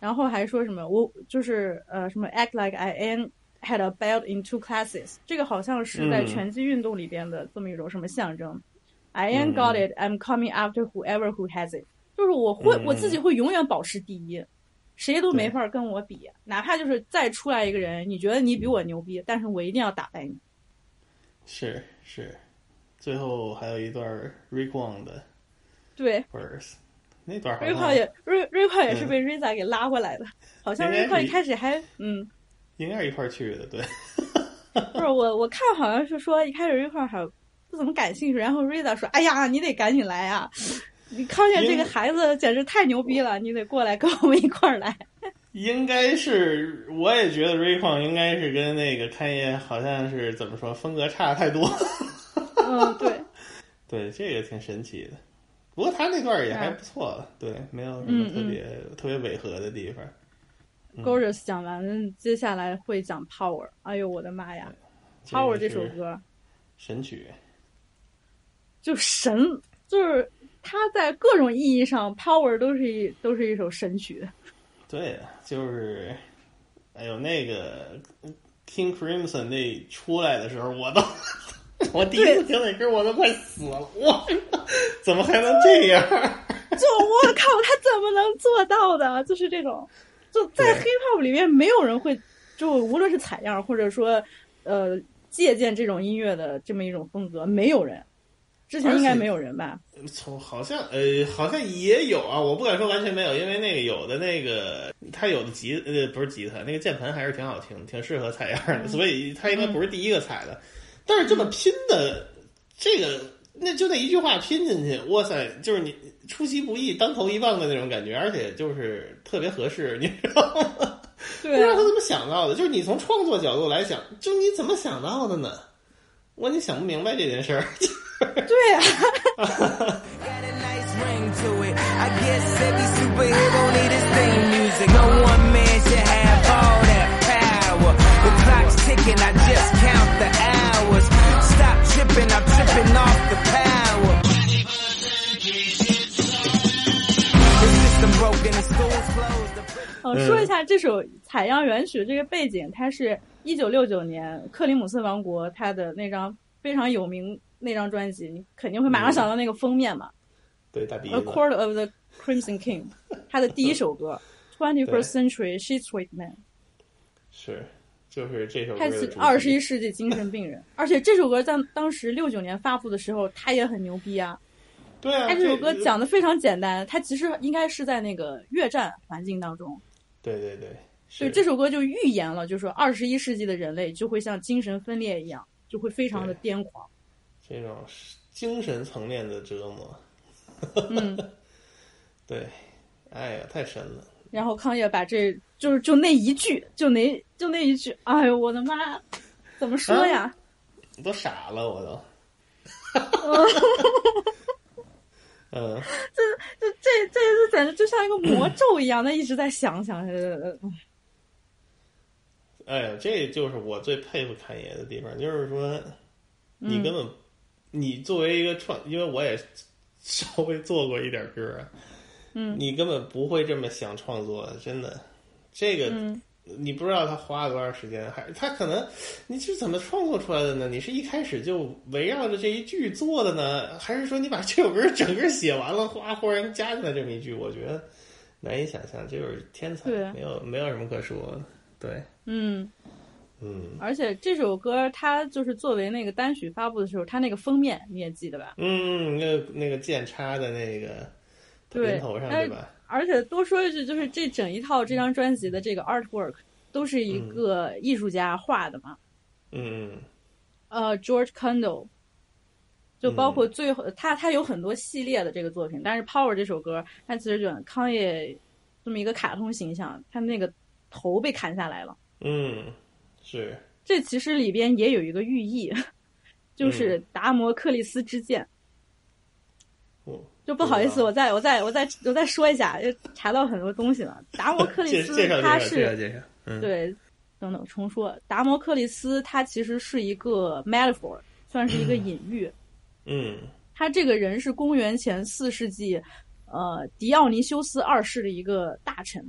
然后还说什么？我就是呃，什么 act like I am had a belt in two classes。这个好像是在拳击运动里边的这么一种什么象征。I ain't got it. I'm coming after whoever who has it. 就是我会我自己会永远保持第一，谁都没法跟我比。哪怕就是再出来一个人，你觉得你比我牛逼，但是我一定要打败你。是是，最后还有一段 Rayquan 的对 verse，那段 Rayquan 也 Ray Rayquan 也是被 Riza 给拉过来的，好像 Rayquan 一开始还嗯，应该是一块去的，对。不是我我看好像是说一开始 Rayquan 还。不怎么感兴趣，然后瑞达说：“哎呀，你得赶紧来啊！你康健这个孩子简直太牛逼了，你得过来跟我们一块儿来。”应该是，我也觉得瑞矿应该是跟那个康业好像是怎么说风格差太多。嗯，对，对，这个挺神奇的。不过他那段也还不错，对，没有什么特别特别违和的地方。Gorgeous 讲完，接下来会讲 Power。哎呦，我的妈呀！Power 这首歌，神曲。就神，就是他在各种意义上，Power 都是一都是一首神曲。对，就是，哎呦，那个 King Crimson 那出来的时候，我都，我第一次听那歌，我都快死了。我，怎么还能这样？就我靠，他怎么能做到的？就是这种，就在 Hip Hop 里面，没有人会，就无论是采样，或者说，呃，借鉴这种音乐的这么一种风格，没有人。之前应该没有人吧？从好像呃，好像也有啊，我不敢说完全没有，因为那个有的那个他有的吉呃不是吉他，那个键盘还是挺好听，挺适合采样的，所以他应该不是第一个采的。但是这么拼的，这个那就那一句话拼进去，哇塞，就是你出其不意、当头一棒的那种感觉，而且就是特别合适，你知道吗？不知道他怎么想到的，就是你从创作角度来讲，就你怎么想到的呢？我你想不明白这件事儿。对呀。哦，说一下这首《采样原曲》这个背景，它是一九六九年克里姆斯王国他的那张非常有名。那张专辑，你肯定会马上想到那个封面嘛？对，大鼻子。A Quarter of the Crimson King，他的第一首歌，Twenty First Century She's Sweet Man。是，就是这首歌。二十一世纪精神病人，而且这首歌在当时六九年发布的时候，他也很牛逼啊。对啊。他这首歌讲的非常简单，他其实应该是在那个越战环境当中。对对对。所以这首歌就预言了，就是说二十一世纪的人类就会像精神分裂一样，就会非常的癫狂。这种精神层面的折磨，嗯，对，哎呀，太深了。然后康也把这就是就那一句，就那就那一句，哎呦我的妈，怎么说呀？都傻了，我都。嗯，这这这这一次简直就像一个魔咒一样，那一直在想想。哎呀，这就是我最佩服侃爷的地方，就是说，你根本。你作为一个创，因为我也稍微做过一点歌啊，嗯，你根本不会这么想创作，真的，这个你不知道他花了多长时间，还他可能你是怎么创作出来的呢？你是一开始就围绕着这一句做的呢，还是说你把这首歌整个写完了，哗忽然加进来这么一句？我觉得难以想象，这就是天才，没有没有什么可说的，对，嗯。嗯，而且这首歌它就是作为那个单曲发布的时候，它那个封面你也记得吧？嗯，那那个剑插的那个对头上对吧？而且多说一句，就是这整一套这张专辑的这个 artwork 都是一个艺术家画的嘛。嗯。呃，George Kendall，就包括最后他他有很多系列的这个作品，但是 Power 这首歌，他其实就康也这么一个卡通形象，他那个头被砍下来了。嗯，是。这其实里边也有一个寓意，就是达摩克利斯之剑。嗯，就不好意思，我再我再我再我再说一下，就查到很多东西了。达摩克里斯他是对，等等重说，达摩克里斯他其实是一个 metaphor，算是一个隐喻。嗯，他这个人是公元前四世纪，呃，狄奥尼修斯二世的一个大臣，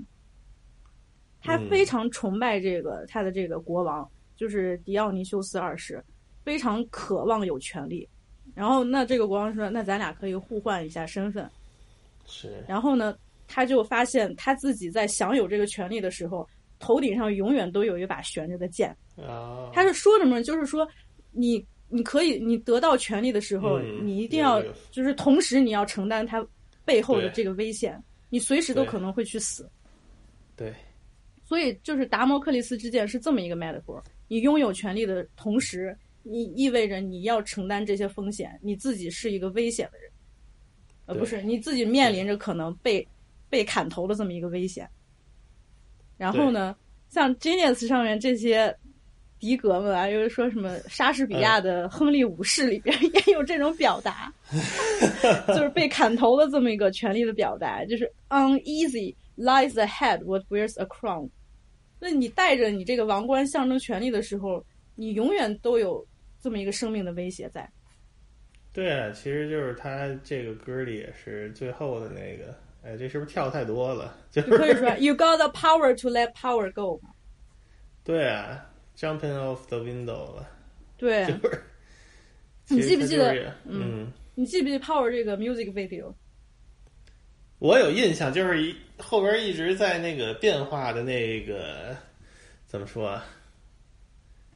他非常崇拜这个他的这个国王。就是狄奥尼修斯二世，非常渴望有权利。然后，那这个国王说：“那咱俩可以互换一下身份。”是。然后呢，他就发现他自己在享有这个权利的时候，头顶上永远都有一把悬着的剑。啊。他是说什么？就是说，你你可以，你得到权利的时候，你一定要，就是同时你要承担他背后的这个危险，你随时都可能会去死。对。所以，就是达摩克利斯之剑是这么一个 metaphor。你拥有权利的同时，你意味着你要承担这些风险，你自己是一个危险的人，呃，不是你自己面临着可能被被砍头的这么一个危险。然后呢，像 Genius 上面这些迪格们啊，又是说什么莎士比亚的《亨利五世》里边 也有这种表达，就是被砍头的这么一个权利的表达，就是 uneasy lies the head what wears a crown。那你带着你这个王冠象征权力的时候，你永远都有这么一个生命的威胁在。对啊，其实就是他这个歌里也是最后的那个，哎，这是不是跳太多了？就可以说 “You got the power to let power go”。对啊，“Jumping off the window” 了。对。就是。你记不记得？嗯。你记不记得 “Power” 这个 music video？我有印象，就是一后边一直在那个变化的那个怎么说啊？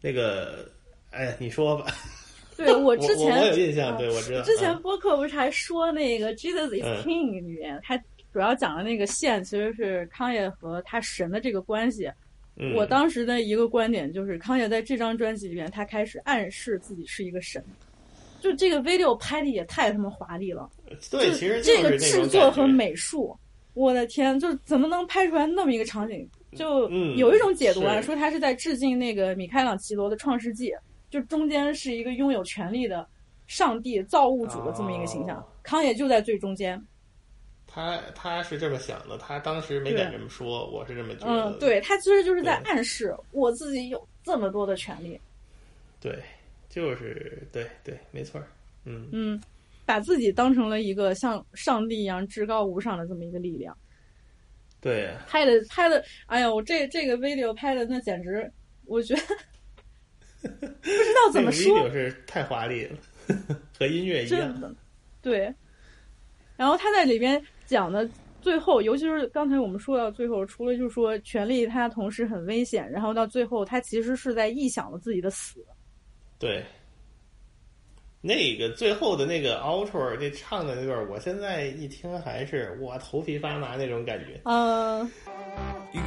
那个，哎，你说吧。对我之前我有印象，对我知道。之前播客不是还说那个《Jesus is King》里面，他主要讲的那个线其实是康也和他神的这个关系。我当时的一个观点就是，康也在这张专辑里面，他开始暗示自己是一个神。就这个 video 拍的也太他妈华丽了。对，其实这个制作和美术，我的天，就怎么能拍出来那么一个场景？就有一种解读啊，说他是在致敬那个米开朗基罗的《创世纪》，就中间是一个拥有权力的上帝造物主的这么一个形象，康也就在最中间。他他是这么想的，他当时没敢这么说，我是这么觉得。嗯，对他其实就是在暗示我自己有这么多的权利。对，就是对对，没错嗯嗯。把自己当成了一个像上帝一样至高无上的这么一个力量，对，拍的拍的，哎呀，我这这个 video 拍的那简直，我觉得不知道怎么说，是太华丽了，和音乐一样，对。然后他在里边讲的最后，尤其是刚才我们说到最后，除了就是说权力他同时很危险，然后到最后他其实是在臆想了自己的死，对。那个最后的那个 outro 这唱的那段，我现在一听还是我头皮发麻那种感觉。嗯。你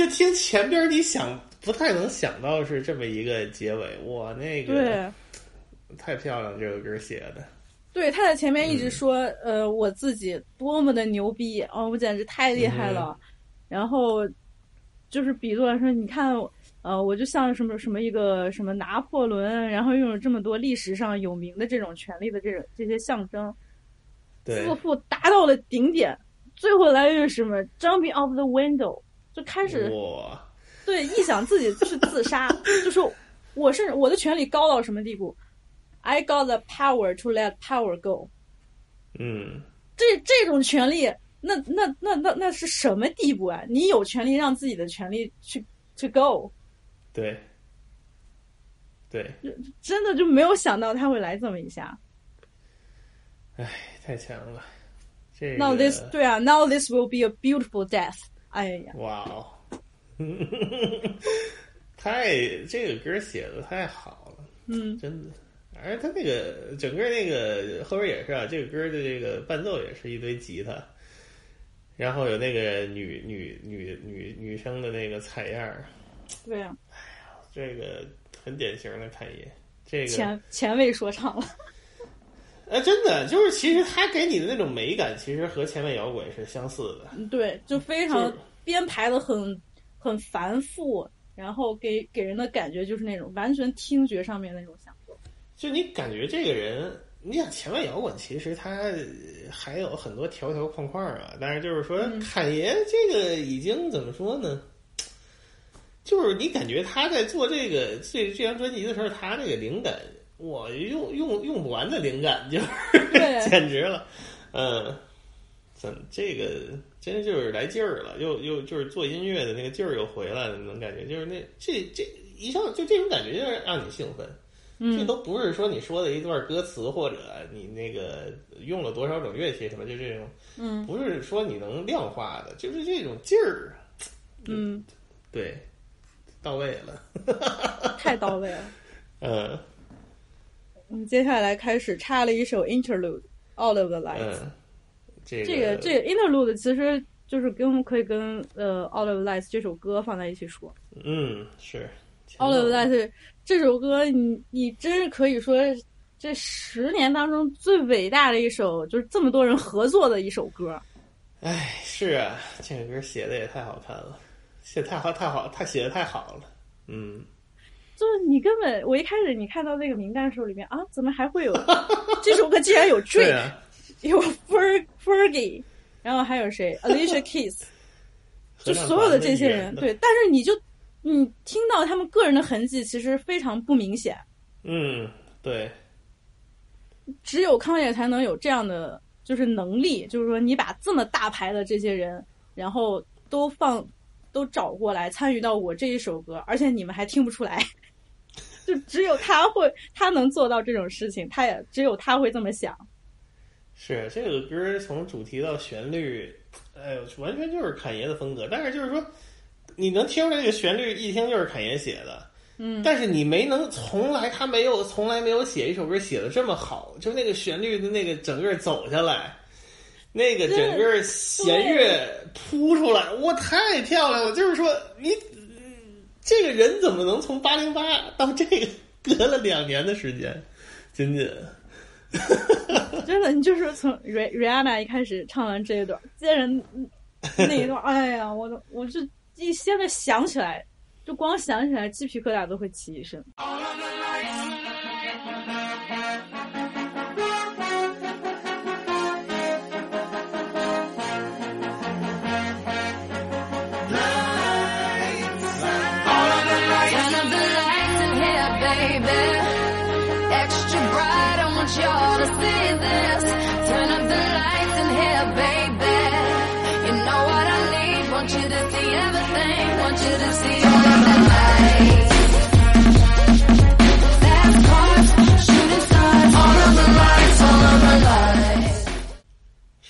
就听前边，你想不太能想到是这么一个结尾，哇，那个对，太漂亮，这个歌写的。对，他在前面一直说，呃，我自己多么的牛逼哦，我简直太厉害了。然后就是比作说，你看，呃，我就像什么什么一个什么拿破仑，然后拥有这么多历史上有名的这种权利的这种这些象征，自负达到了顶点，最后来又是什么 jumping off the window。就开始，对，臆想自己是自杀，就说我是我的权利高到什么地步？I got the power to let power go。嗯，这这种权利，那那那那那是什么地步啊？你有权利让自己的权利去去 go？对，对，真的就没有想到他会来这么一下。唉，太强了。这 Now this 对啊，Now this will be a beautiful death。哎呀，哇哦，太这个歌写的太好了，嗯，真的。而他那个整个那个后边也是啊，这个歌的这个伴奏也是一堆吉他，然后有那个女女女女女生的那个采样儿，对啊，这个很典型的侃爷，这个前前卫说唱了。哎，真的就是，其实他给你的那种美感，其实和前卫摇滚是相似的。对，就非常编排的很很繁复，然后给给人的感觉就是那种完全听觉上面那种享受。就你感觉这个人，你想前卫摇滚，其实他还有很多条条框框啊。但是就是说，侃爷这个已经怎么说呢？就是你感觉他在做这个这这张专辑的时候，他这个灵感。我用用用不完的灵感，就是简直了，嗯，怎这个真就是来劲儿了，又又就是做音乐的那个劲儿又回来了，能感觉就是那这这一上就这种感觉就是让你兴奋，嗯，这都不是说你说的一段歌词或者你那个用了多少种乐器什么，就这种，嗯，不是说你能量化的，就是这种劲儿，嗯，对，到位了，太到位了，嗯。嗯，接下来开始插了一首 interlude，《All of the Lights》。嗯，这这个这个 interlude 其实就是跟可以跟呃《All of the Lights》这首歌放在一起说。嗯，是《All of the Lights》这首歌，你你真是可以说这十年当中最伟大的一首，就是这么多人合作的一首歌。哎，是啊，这首歌写的也太好看了，写太好太好，他写的太好了。嗯。就是你根本，我一开始你看到那个名单的时候，里面啊，怎么还会有这首歌？竟然有 Drake，、啊、有 Fer Fergie，然后还有谁？Alicia Keys，就所有的这些人，对。但是你就你听到他们个人的痕迹，其实非常不明显。嗯，对。只有康也才能有这样的就是能力，就是说你把这么大牌的这些人，然后都放都找过来参与到我这一首歌，而且你们还听不出来。就只有他会，他能做到这种事情，他也只有他会这么想。是这个歌从主题到旋律，哎呦，完全就是侃爷的风格。但是就是说，你能听出来这个旋律，一听就是侃爷写的。嗯。但是你没能从来他没有从来没有写一首歌写的这么好，就那个旋律的那个整个走下来，那个整个弦乐铺出来，哇，太漂亮了！就是说你。这个人怎么能从八零八到这个隔了两年的时间？仅仅 真的，你就是从 Ri Rihanna 一开始唱完这一段，接着那一段，哎呀，我都我就一现在想起来，就光想起来鸡皮疙瘩都会起一身。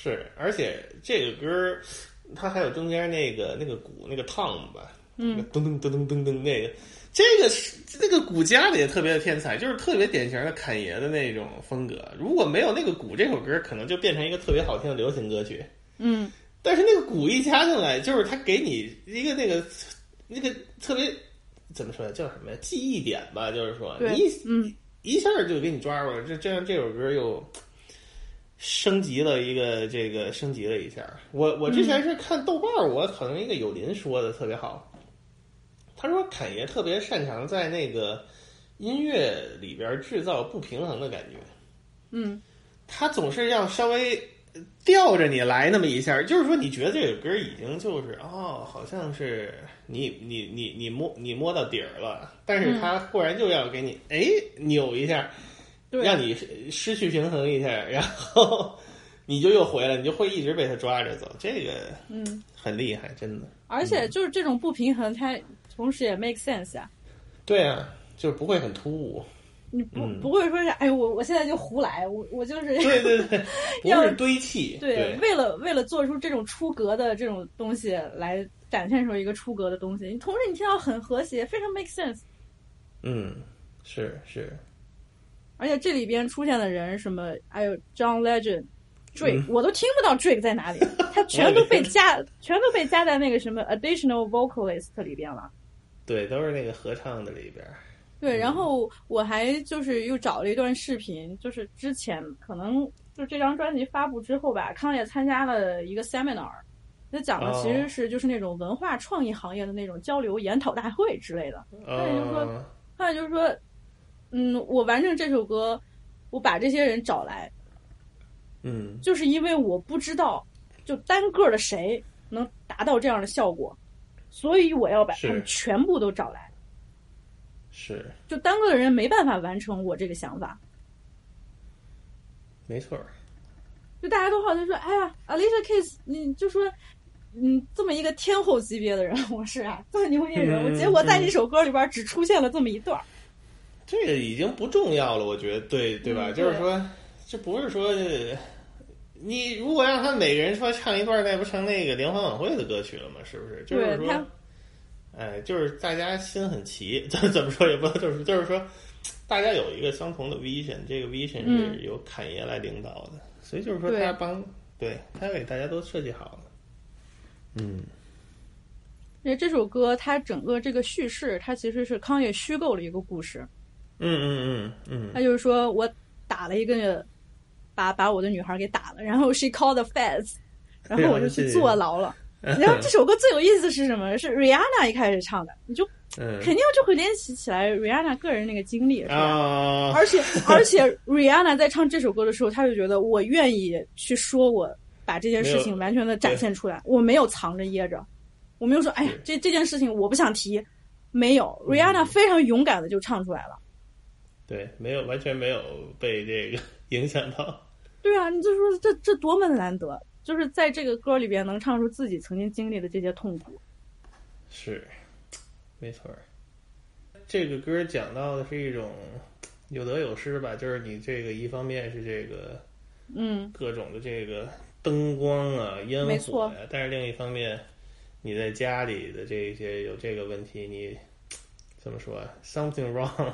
是，而且这个歌，它还有中间那个那个鼓那个 tom 吧，嗯，噔噔噔噔噔噔那个。这个是那个鼓加的也特别的天才，就是特别典型的侃爷的那种风格。如果没有那个鼓，这首歌可能就变成一个特别好听的流行歌曲。嗯，但是那个鼓一加进来，就是他给你一个那个那个特别怎么说叫什么呀？记忆点吧，就是说你嗯一下就给你抓住了。这这样这首歌又升级了一个这个升级了一下。我我之前是看豆瓣，我可能一个友邻说的特别好。他说：“侃爷特别擅长在那个音乐里边制造不平衡的感觉。嗯，他总是要稍微吊着你来那么一下，就是说你觉得这个歌已经就是哦，好像是你你你你摸你摸到底儿了，但是他忽然就要给你哎扭一下，让你失去平衡一下，然后你就又回来，你就会一直被他抓着走。这个嗯很厉害，真的。而且就是这种不平衡，它。同时也 make sense 啊，对啊，就是不会很突兀。你不、嗯不会说是哎，我我现在就胡来，我我就是对对对，不要是堆砌。对，为了为了做出这种出格的这种东西来展现出一个出格的东西，你同时你听到很和谐，非常 make sense。嗯，是是，而且这里边出现的人什么，还有 John Legend、Drake，、嗯我都听不到 Drake 在哪里，他全都被加，全都被加在那个什么 additional vocalist 里边了。对，都是那个合唱的里边。对，然后我还就是又找了一段视频，就是之前可能就这张专辑发布之后吧，康也参加了一个 seminar，那讲的哦其实是就是那种文化创意行业的那种交流研讨大会之类的。康也就是说康也就是说，嗯，我完成这首歌，我把这些人找来，嗯，就是因为我不知道就单个的谁能达到这样的效果，所以我要把他们全部都找来。是就单个的人没办法完成我这个想法，没错儿。就大家都好像说，哎呀，Alicia Keys，你就说，嗯，这么一个天后级别的人，我是啊，这么牛逼的人，我嗯结果在一首歌里边只出现了这么一段儿，这个已经不重要了，我觉得，对对吧？嗯就是说，这不是说，呃你如果让他每个人说唱一段，那不成那个联欢晚会的歌曲了吗？是不是？就是说，哎，就是大家心很齐，怎怎么说也不能就是就是说，大家有一个相同的 vision，这个 vision 是嗯由侃爷来领导的，所以就是说对他帮，对他给大家都设计好了。嗯，因为这首歌它整个这个叙事，它其实是康也虚构了一个故事，嗯嗯嗯嗯，他就是说我打了一个，把把我的女孩给打了，然后 she called the feds，然后我就去坐牢了。然后这首歌最有意思是什么？是 Rihanna 一开始唱的，你就嗯。肯定就会联系起来 Rihanna 个人那个经历，是吧？啊，而且而且 Rihanna 在唱这首歌的时候，她就觉得我愿意去说，我把这件事情完全的展现出来，我没有藏着掖着，我没有说，哎呀，这这件事情我不想提，没有，Rihanna 非常勇敢的就唱出来了。对，没有完全没有被这个影响到。对啊，你就说这这多么难得，就是在这个歌里边能唱出自己曾经经历的这些痛苦。是，没错儿。这个歌讲到的是一种有得有失吧，就是你这个一方面是这个嗯，各种的这个灯光啊、烟火呀、但是另一方面你在家里的这些有这个问题，你怎么说啊？Something wrong。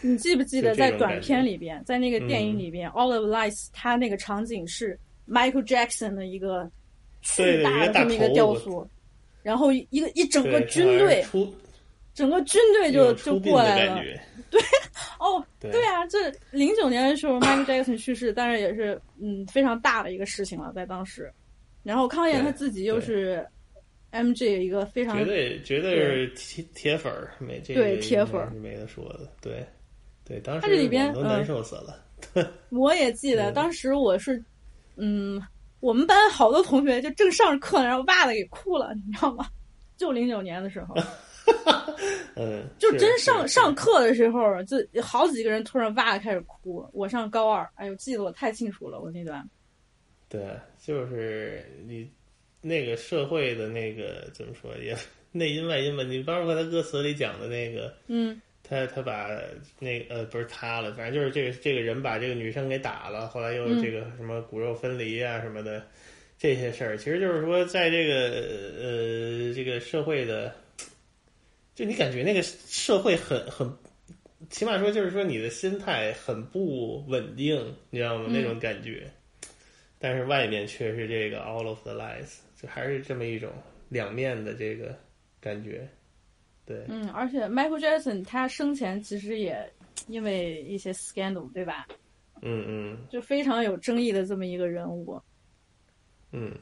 你记不记得在短片里边，在那个电影嗯里边，All of Lights》它那个场景是 Michael Jackson 的一个巨大大的这么一个雕塑，然后一个一整个军队，整个军队就就过来了。对。哦，对对啊，这零九年的时候，Michael Jackson 去世，但是也是嗯非常大的一个事情了，在当时。然后康彦他自己又是 MJ 一个非常绝对绝对是铁铁粉儿，没这个对铁粉儿没得说的。对对，当时它这里边都难嗯受死了。我也记得，嗯当时我是，嗯，我们班好多同学就正上着课呢，然后哇的给哭了，你知道吗？就零九年的时候，嗯，就真上上课的时候，就好几个人突然哇的开始哭。我上高二，哎呦，记得我太清楚了，我那段。对，就是你那个社会的那个怎么说也 内因外因吧？你包括他歌词里讲的那个，嗯他他把那个呃不是他了，反正就是这个这个人把这个女生给打了，后来又嗯这个什么骨肉分离啊什么的这些事儿，其实就是说在这个呃这个社会的，就你感觉那个社会很很。起码说，就是说你的心态很不稳定，你知道吗？嗯那种感觉。但是外面却是这个 all of the lies，就还是这么一种两面的这个感觉。对，嗯，而且 Michael Jackson 他生前其实也因为一些 scandal，对吧？嗯嗯就非常有争议的这么一个人物。嗯，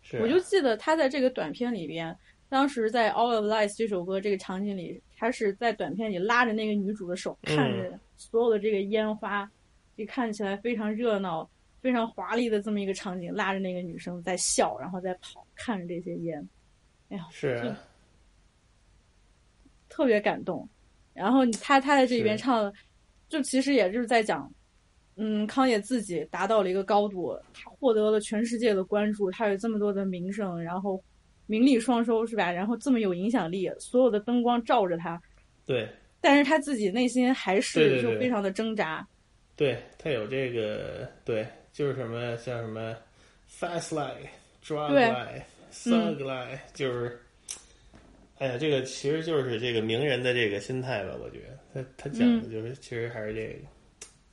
是啊。我就记得他在这个短片里边，当时在《All of Lies》这首歌这个场景里，他是在短片里拉着那个女主的手，嗯看着所有的这个烟花，就看起来非常热闹、非常华丽的这么一个场景，拉着那个女生在笑，然后在跑，看着这些烟，是啊特别感动。然后他他在这里边唱的，就其实也就是在讲，嗯，康也自己达到了一个高度，他获得了全世界的关注，他有这么多的名声，然后名利双收，是吧？然后这么有影响力，所有的灯光照着他，对，但是他自己内心还是就非常的挣扎。对他有这个，对，就是什么像什么 fast life、drug 对 life、thug life，就是，哎呀，这个其实就是这个名人的这个心态吧，我觉得。他他讲的就是，其实还是这个，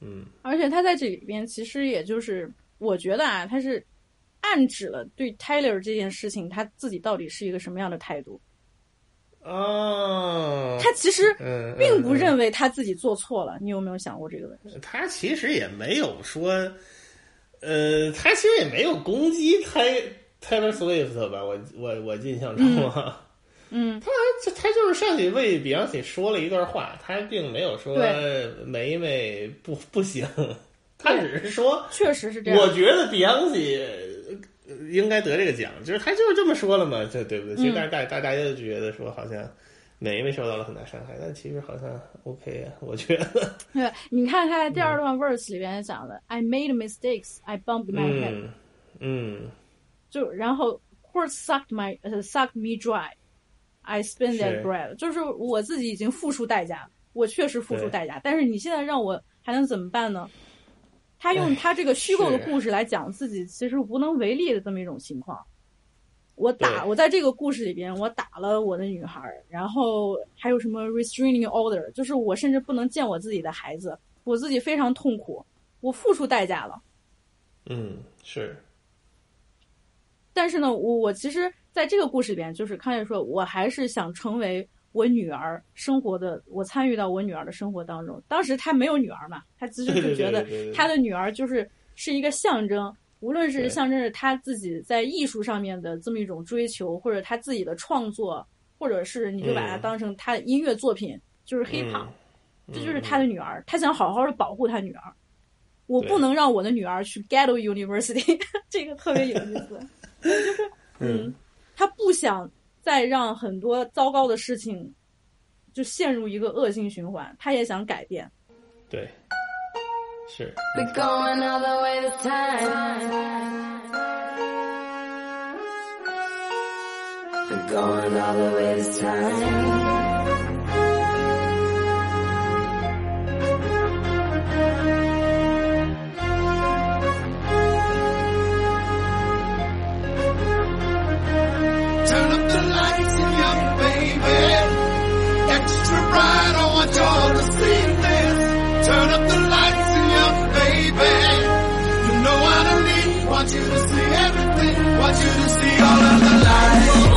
嗯，而且他在这里边其实也就是，我觉得啊，他是暗指了对 Tyler 这件事情他自己到底是一个什么样的态度。哦，他其实嗯，并不嗯。认为他自己做错了，你有没有想过这个问题？他其实也没有说，呃，他其实也没有攻击泰 Taylor Swift 吧？我我我印象中啊，嗯，他就他就是上去为 Beyonce 说了一段话，他并没有说对梅梅不不行，他只是说，确实是这样。我觉得 Beyonce 呃应该得这个奖，就是他就是这么说了嘛，这对不对？其实嗯大大大大家就觉得说好像。梅梅受到了很大伤害，但其实好像 OK 啊，我觉得。对，你看他在第嗯二段 verse 里边讲的、i made mistakes, I bumped my head，、嗯嗯，就然后 horse sucked my 呃 sucked me dry, I spent that bread，就是我自己已经付出代价，我确实付出代价，但是你现在让我还能怎么办呢？他用他这个虚构的故事来讲自己其实无能为力的这么一种情况。我打我在这个故事里边，我打了我的女孩儿，然后还有什么 restraining order，就是我甚至不能见我自己的孩子，我自己非常痛苦，我付出代价了。嗯，是，但是呢，我我其实在这个故事里边，就是康也说，我还是想成为我女儿生活的，我参与到我女儿的生活当中。当时她没有女儿嘛，她其实 就觉得她的女儿就是是一个象征，无论是象征着她自己在艺术上面的这么一种追求，或者她自己的创作，或者是你就把它嗯当成她的音乐作品，就是 hip hop，、嗯这就是她的女儿，她想好好的保护她女儿。我不能让我的女儿去 Ghetto University，这个特别有意思。就是，嗯，他不想再让很多糟糕的事情就陷入一个恶性循环，他也想改变。对，是，We're going all the way this time. We're going all the way this time. I want you to see this. Turn up the lights and baby. You know I need. Want you to see everything. Want you to see all of the lights.